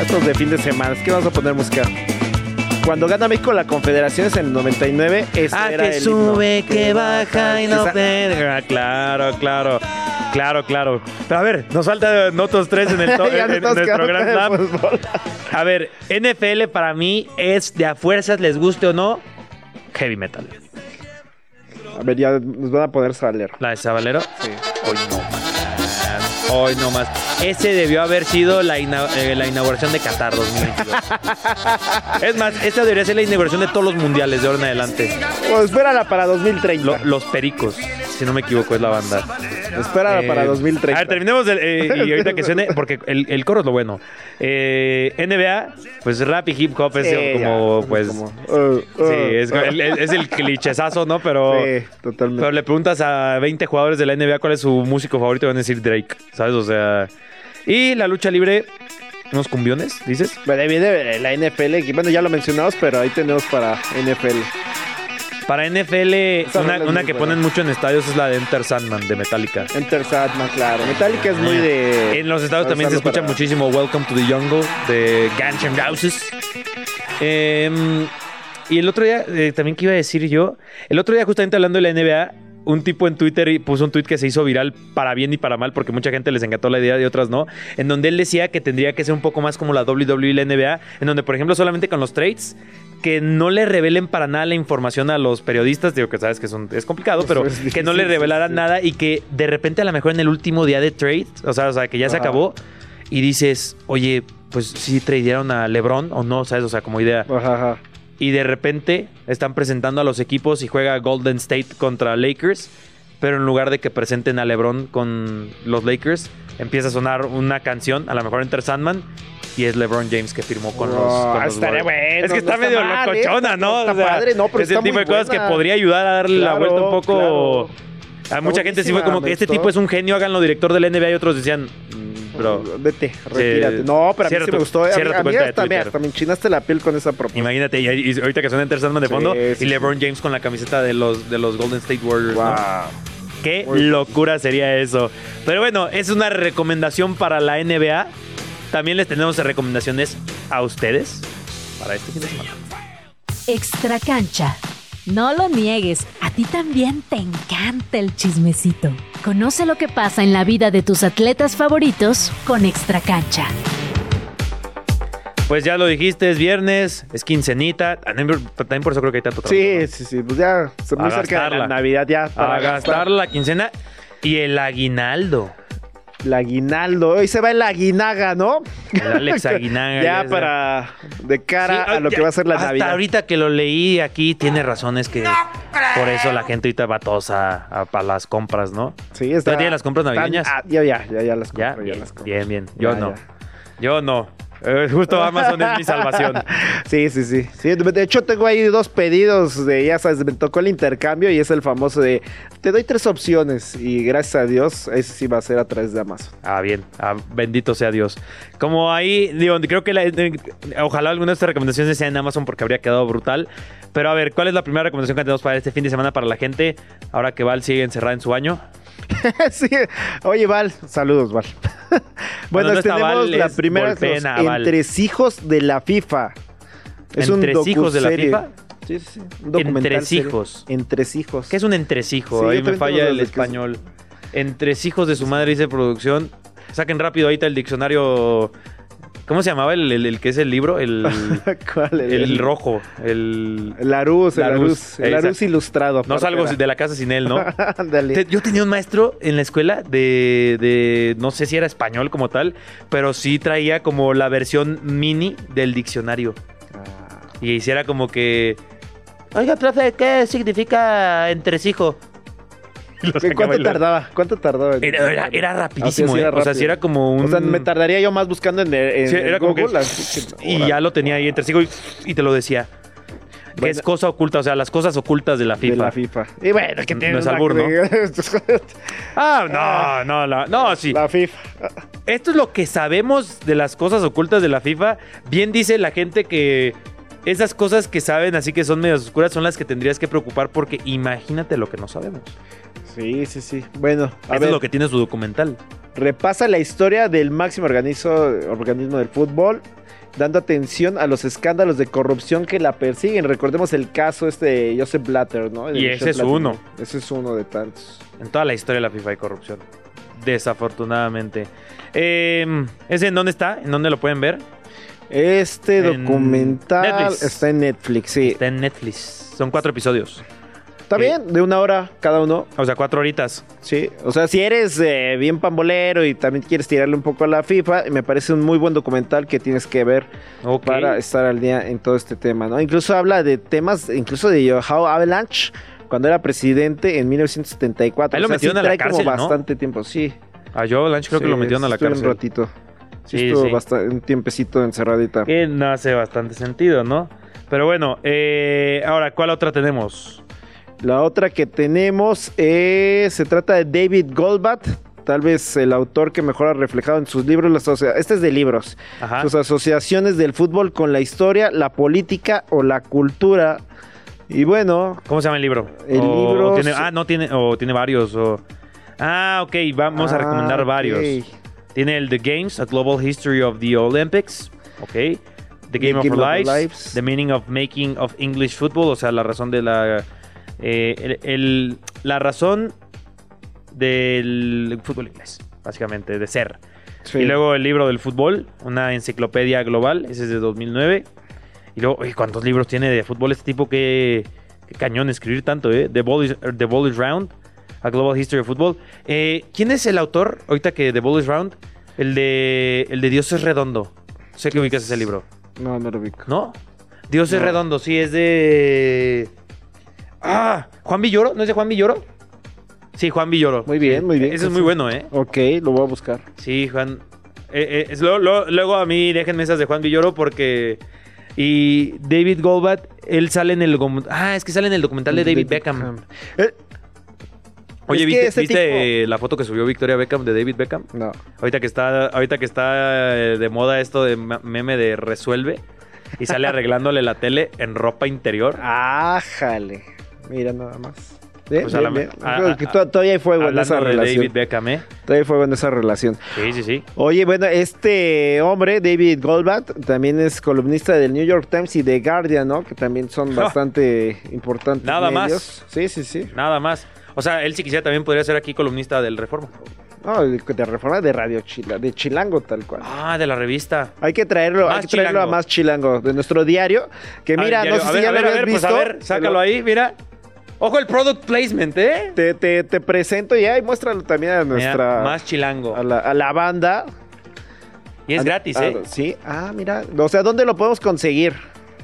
Estos de fin de semana, es que vamos a poner música. Cuando gana México la Confederación es en el 99, ese Ah, era que el sube, himno. que baja y no Esa- Claro, claro, claro, claro. Pero a ver, nos falta nosotros tres en, el to- en- nuestro Grand Slam. A ver, NFL para mí es de a fuerzas, les guste o no, heavy metal. A ver, ya nos van a poner saler. ¿La de Sabalero? Sí. Hoy no más. Hoy no más. Ese debió haber sido la, ina- eh, la inauguración de Qatar 2022. es más, esta debería ser la inauguración de todos los mundiales de ahora en adelante. Pues espérala para 2030. Lo- los Pericos, si no me equivoco, es la banda. espérala Eh, para 2030. A ver, terminemos el- eh, y ahorita que suene, porque el, el coro es lo bueno. Eh, NBA, pues rap y hip hop es Sí, como, ya, pues. como, uh, sí, uh, es, uh. el, es el clichezazo, ¿no? Pero. Sí, totalmente. Pero le preguntas a 20 jugadores de la NBA cuál es su músico favorito y van a decir Drake, ¿sabes? O sea. Y la lucha libre, unos cumbiones, dices. Bueno, ahí viene la NFL, bueno, ya lo mencionamos, pero ahí tenemos para NFL. Para NFL, una, que buena. ponen mucho en estadios es la de Enter Sandman de Metallica. Enter Sandman, claro. Metallica es muy de... En los estados también se escucha para- muchísimo Welcome to the Jungle de Guns N' Roses. Em, y el otro día, eh, también que iba a decir yo, el otro día justamente hablando de la NBA, un tipo en Twitter puso un tweet que se hizo viral para bien y para mal, porque mucha gente les encantó la idea y otras no, en donde él decía que tendría que ser un poco más como la WWE y la NBA, en donde, por ejemplo, solamente con los trades, que no le revelen para nada la información a los periodistas, digo que sabes que es, un- es complicado, pero es que no le sí, revelaran sí. nada y que de repente a lo mejor en el último día de trade, o sea, o sea que ya se acabó, y dices, oye, pues sí tradearon a LeBron o no, ¿sabes? O sea, como idea. Ajá. y de repente están presentando a los equipos y juega Golden State contra Lakers, pero en lugar de que presenten a LeBron con los Lakers, empieza a sonar una canción, a lo mejor Enter Sandman, y es LeBron James que firmó con los, con los estaría bueno, Es que no está está medio mal, ¿eh? locochona, ¿no? No está O sea, padre, no, pero es el está tipo muy de cosas que podría ayudar a darle la vuelta un poco... claro. A mucha gente sí fue como que este tipo es un genio, háganlo director del NBA y otros decían, "Mm, bro, Vete, retírate. Sí, no, pero a mí sí tu- me gustó. A mí, a mí hasta, me, hasta me enchinaste la piel con esa propuesta. Imagínate, y, y ahorita que suena Enter Sandman de fondo, sí, y sí. LeBron James con la camiseta de los, de los Golden State Warriors. Qué locura sería eso. Pero bueno, es una recomendación para la NBA. También les tenemos recomendaciones a ustedes para este fin de semana. Extra cancha. No lo niegues, a ti también te encanta el chismecito. Conoce lo que pasa en la vida de tus atletas favoritos con Extra cancha. Pues ya lo dijiste, es viernes, es quincenita. También también por eso creo que hay tanto trabajo. Sí, sí, sí. Pues ya, se- muy A cerca de la gastarla. Navidad ya. A para gastar la quincena y el aguinaldo. El aguinaldo. Hoy se va el aguinaga, ¿no? El Alex Aguinaga. ya para. De cara Sí, a lo ya- que va a ser la hasta Navidad. ahorita que lo leí aquí, tiene razones que por eso la gente ahorita va todos a, a- para las compras, ¿no? Sí, está. ¿Ya tienen las compras navideñas? ah, ya, ya, ya, ya las compro. Ya, ya bien, las compro. bien, bien. Yo Ya, no. ya. Yo no. Eh, justo Amazon es mi salvación. Sí, sí, sí, sí. De hecho, tengo ahí dos pedidos de, ya sabes, me tocó el intercambio y es el famoso de, te doy tres opciones y gracias a Dios, ese sí va a ser a través de Amazon. Ah, bien. Ah, bendito sea Dios. Como ahí, digo, creo que la- eh, ojalá alguna de estas recomendaciones sea en Amazon porque habría quedado brutal. Pero a ver, ¿cuál es la primera recomendación que tenemos para este fin de semana para la gente? Ahora que Val sigue encerrada en su baño. sí. Oye, Val, saludos, Val. bueno, no tenemos Val, la es primera golpeen los. Entresijos de la FIFA. ¿Entresijos de la. FIFA? Sí, sí, sí. Un Entresijos. serie. Entresijos. ¿Qué es un entresijo? Sí, Ahí me falla el es. español. Entresijos de su madre, dice producción. Saquen rápido ahorita el diccionario. ¿Cómo se llamaba el, el- el que es el libro? El, ¿Cuál? el, rojo. El. Larus, el Larus, Larus. El Larus ilustrado. No salgo era. de la casa sin él, ¿no? Te- Yo tenía un maestro en la escuela de, de- no sé si era español como tal, pero sí traía como la versión mini del diccionario. Y hiciera como que, oiga, profe, ¿qué significa entresijo? Y lo ¿Qué- sacaba ¿Cuánto y tardaba? ¿Cuánto tardaba? Era, era, era rapidísimo, Ah, sí, sí, ¿eh? O sea, rápido. sí era como un... O sea, me tardaría yo más buscando en, en Sí, era como que- Google. Y ya lo tenía ahí entresijo y, y te lo decía. Que Bueno. es cosa oculta, o sea, las cosas ocultas de la FIFA. De la FIFA. Y bueno, que No tiene es una- albur, ¿no? Ah, no, no, la- no, sí. La FIFA. Esto es lo que sabemos de las cosas ocultas de la FIFA. Bien dice la gente que esas cosas que saben, así que son medias oscuras, son las que tendrías que preocupar porque imagínate lo que no sabemos. Sí, sí, sí. Bueno, a Eso ver, es lo que tiene su documental. repasa la historia del máximo organismo, organismo del fútbol, dando atención a los escándalos de corrupción que la persiguen. Recordemos el caso este de Joseph Blatter, ¿no? El Y ese es Blatter. uno. Ese es uno de tantos. En toda la historia de la FIFA hay corrupción. Desafortunadamente. Eh, ¿Ese en dónde está? ¿En dónde lo pueden ver? Este En documental Netflix. está en Netflix, sí. Está en Netflix. Son cuatro episodios. Está bien, de una hora cada uno. O sea, cuatro horitas. Sí, o sea, si eres eh, bien pambolero y también quieres tirarle un poco a la FIFA, me parece un muy buen documental que tienes que ver Ok. para estar al día en todo este tema, ¿no? Incluso habla de temas, incluso de Joao Avalanche, cuando era presidente en 1974. Ahí lo o sea, sí metieron a la trae cárcel, como ¿no? bastante tiempo, sí. A Joe Blanche creo que Sí, lo metieron a la cárcel. Un ratito. Sí, Sí, estuvo sí. bastante- un tiempecito encerradita. Que no hace bastante sentido, ¿no? Pero bueno, eh, ahora, ¿cuál otra tenemos? La otra que tenemos es, se trata de David Goldbat, tal vez el autor que mejor ha reflejado en sus libros, las este es de libros, Ajá. sus asociaciones del fútbol con la historia, la política o la cultura. Y bueno, ¿Cómo se llama el libro? El O libro tiene- ah, no tiene, o tiene varios. O... Ah, ok, vamos a Ah, recomendar ok. varios. Tiene el The Games, A Global History of the Olympics. Ok. The Game, of, Game of Lives. The Meaning of Making of English Football. O sea, la razón de la. Eh, el- el- la razón del fútbol inglés, básicamente, de ser. sí. Y luego el libro del fútbol, una enciclopedia global, ese es de 2009. Y luego, oye, ¿cuántos libros tiene de fútbol este tipo? Qué, qué cañón escribir tanto, ¿eh? The Ball is, The Ball is Round, A Global History of Football. Eh, ¿Quién es el autor, ahorita que The Ball is Round? El de, el de Dios es redondo. Sé que ubicas ese libro, no, no lo ubico. ¿no? Dios es redondo, sí, es de. Ah, Juan Villoro, ¿no es de Juan Villoro? Sí, Juan Villoro. Muy bien, muy bien. Ese es muy bueno, ¿eh? Ok, lo voy a buscar. Sí, Juan. eh, eh, es- lo- lo- luego a mí déjenme esas de Juan Villoro porque. Y David Goldbat, él sale en el. Ah, es que sale en el documental de David Beckham. Eh, Oye, es ¿viste, la foto que subió Victoria Beckham de David Beckham? No. Ahorita que está, ahorita que está de moda esto de meme de resuelve y sale arreglándole la tele en ropa interior. Ájale. Mira nada más. Bien, Pues a bien, la- bien. a- Creo que a- to- todavía hay fuego en esa de relación. David Beckham, ¿eh? Todavía hay fuego en esa relación. Sí, sí, sí. Oye, bueno, este hombre, David Goldbat, también es columnista del New York Times y de Guardian, ¿no? Que también son bastante importantes. Nada más. medios. Sí, sí, sí. Nada más. O sea, él si quisiera también podría ser aquí columnista del Reforma. No, de, reforma de Radio Chila, de Chilango tal cual. Ah, de la revista. Hay que traerlo, Más hay que traerlo a más chilango, de nuestro diario. Que Ah, mira, no sé si ya lo a habías ver, visto. Pues a ver, sácalo ahí, mira. Ojo el product placement, ¿eh? Te, te, te presento ya y muéstralo también a Mira, nuestra. más chilango. a la, a la banda. Y es A- gratis, a- ¿eh? Sí, ah, mira. O sea, ¿dónde lo podemos conseguir?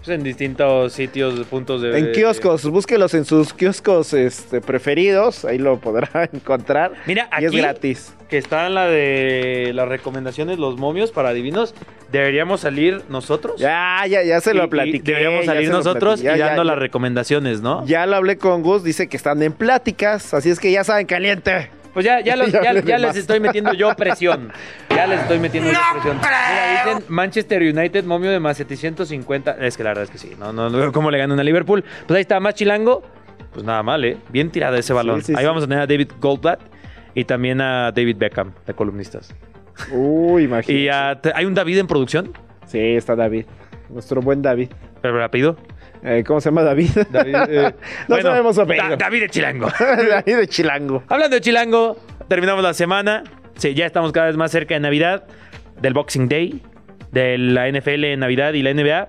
Pues en distintos sitios, puntos de... En kioscos, búsquelos en sus kioscos este, preferidos, ahí lo podrá encontrar. Mira, y es aquí- gratis. Que está la de las recomendaciones, los momios para divinos. Deberíamos salir nosotros. Ya, ya, ya se lo y platiqué. Deberíamos salir nosotros platiqué, y dando ya, las recomendaciones, ¿no? Ya lo hablé con Gus, dice que están en pláticas, así es que ya saben, caliente. Pues ya, ya, los- les estoy metiendo yo presión. Ya les estoy metiendo yo presión. Mira, dicen Manchester United, momio de más 750. Es que la verdad es que sí. No, no, no veo cómo le ganan a Liverpool. Pues ahí está, más chilango. Pues nada mal, ¿eh? Bien tirado ese balón. sí, ahí sí. vamos a tener a David Goldblatt y también a David Beckham, de columnistas. Uy, imagínate. Y a- hay un David en producción, Sí, está David. Nuestro buen David. pero rápido. Eh, ¿Cómo se llama David? David, eh, no bueno, sabemos su apellido. Da- David de Chilango. David de Chilango. Hablando de Chilango, terminamos la semana. Sí, ya estamos cada vez más cerca de Navidad, del Boxing Day, de la NFL en Navidad y la NBA.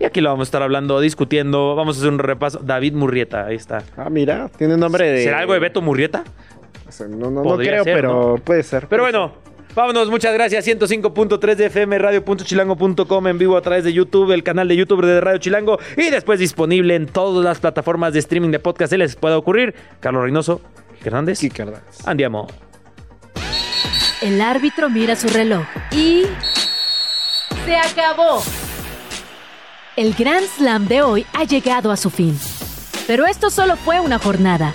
Y aquí lo vamos a estar hablando, discutiendo. Vamos a hacer un repaso. David Murrieta, ahí está. Ah, mira, tiene nombre de. ¿Será algo de Beto Murrieta? O sea, No, no, no creo, ser, pero puede ser. Pero puede bueno, vámonos, muchas gracias. 105.3 de FM, radio.chilango.com en vivo a través de YouTube, el canal de YouTube de Radio Chilango y después disponible en todas las plataformas de streaming de podcast. Se les puede ocurrir. Carlos Reynoso, Hernández. Kike Hernández. Andiamo. El árbitro mira su reloj y... ¡Se acabó! El Grand Slam de hoy ha llegado a su fin. Pero esto solo fue una jornada.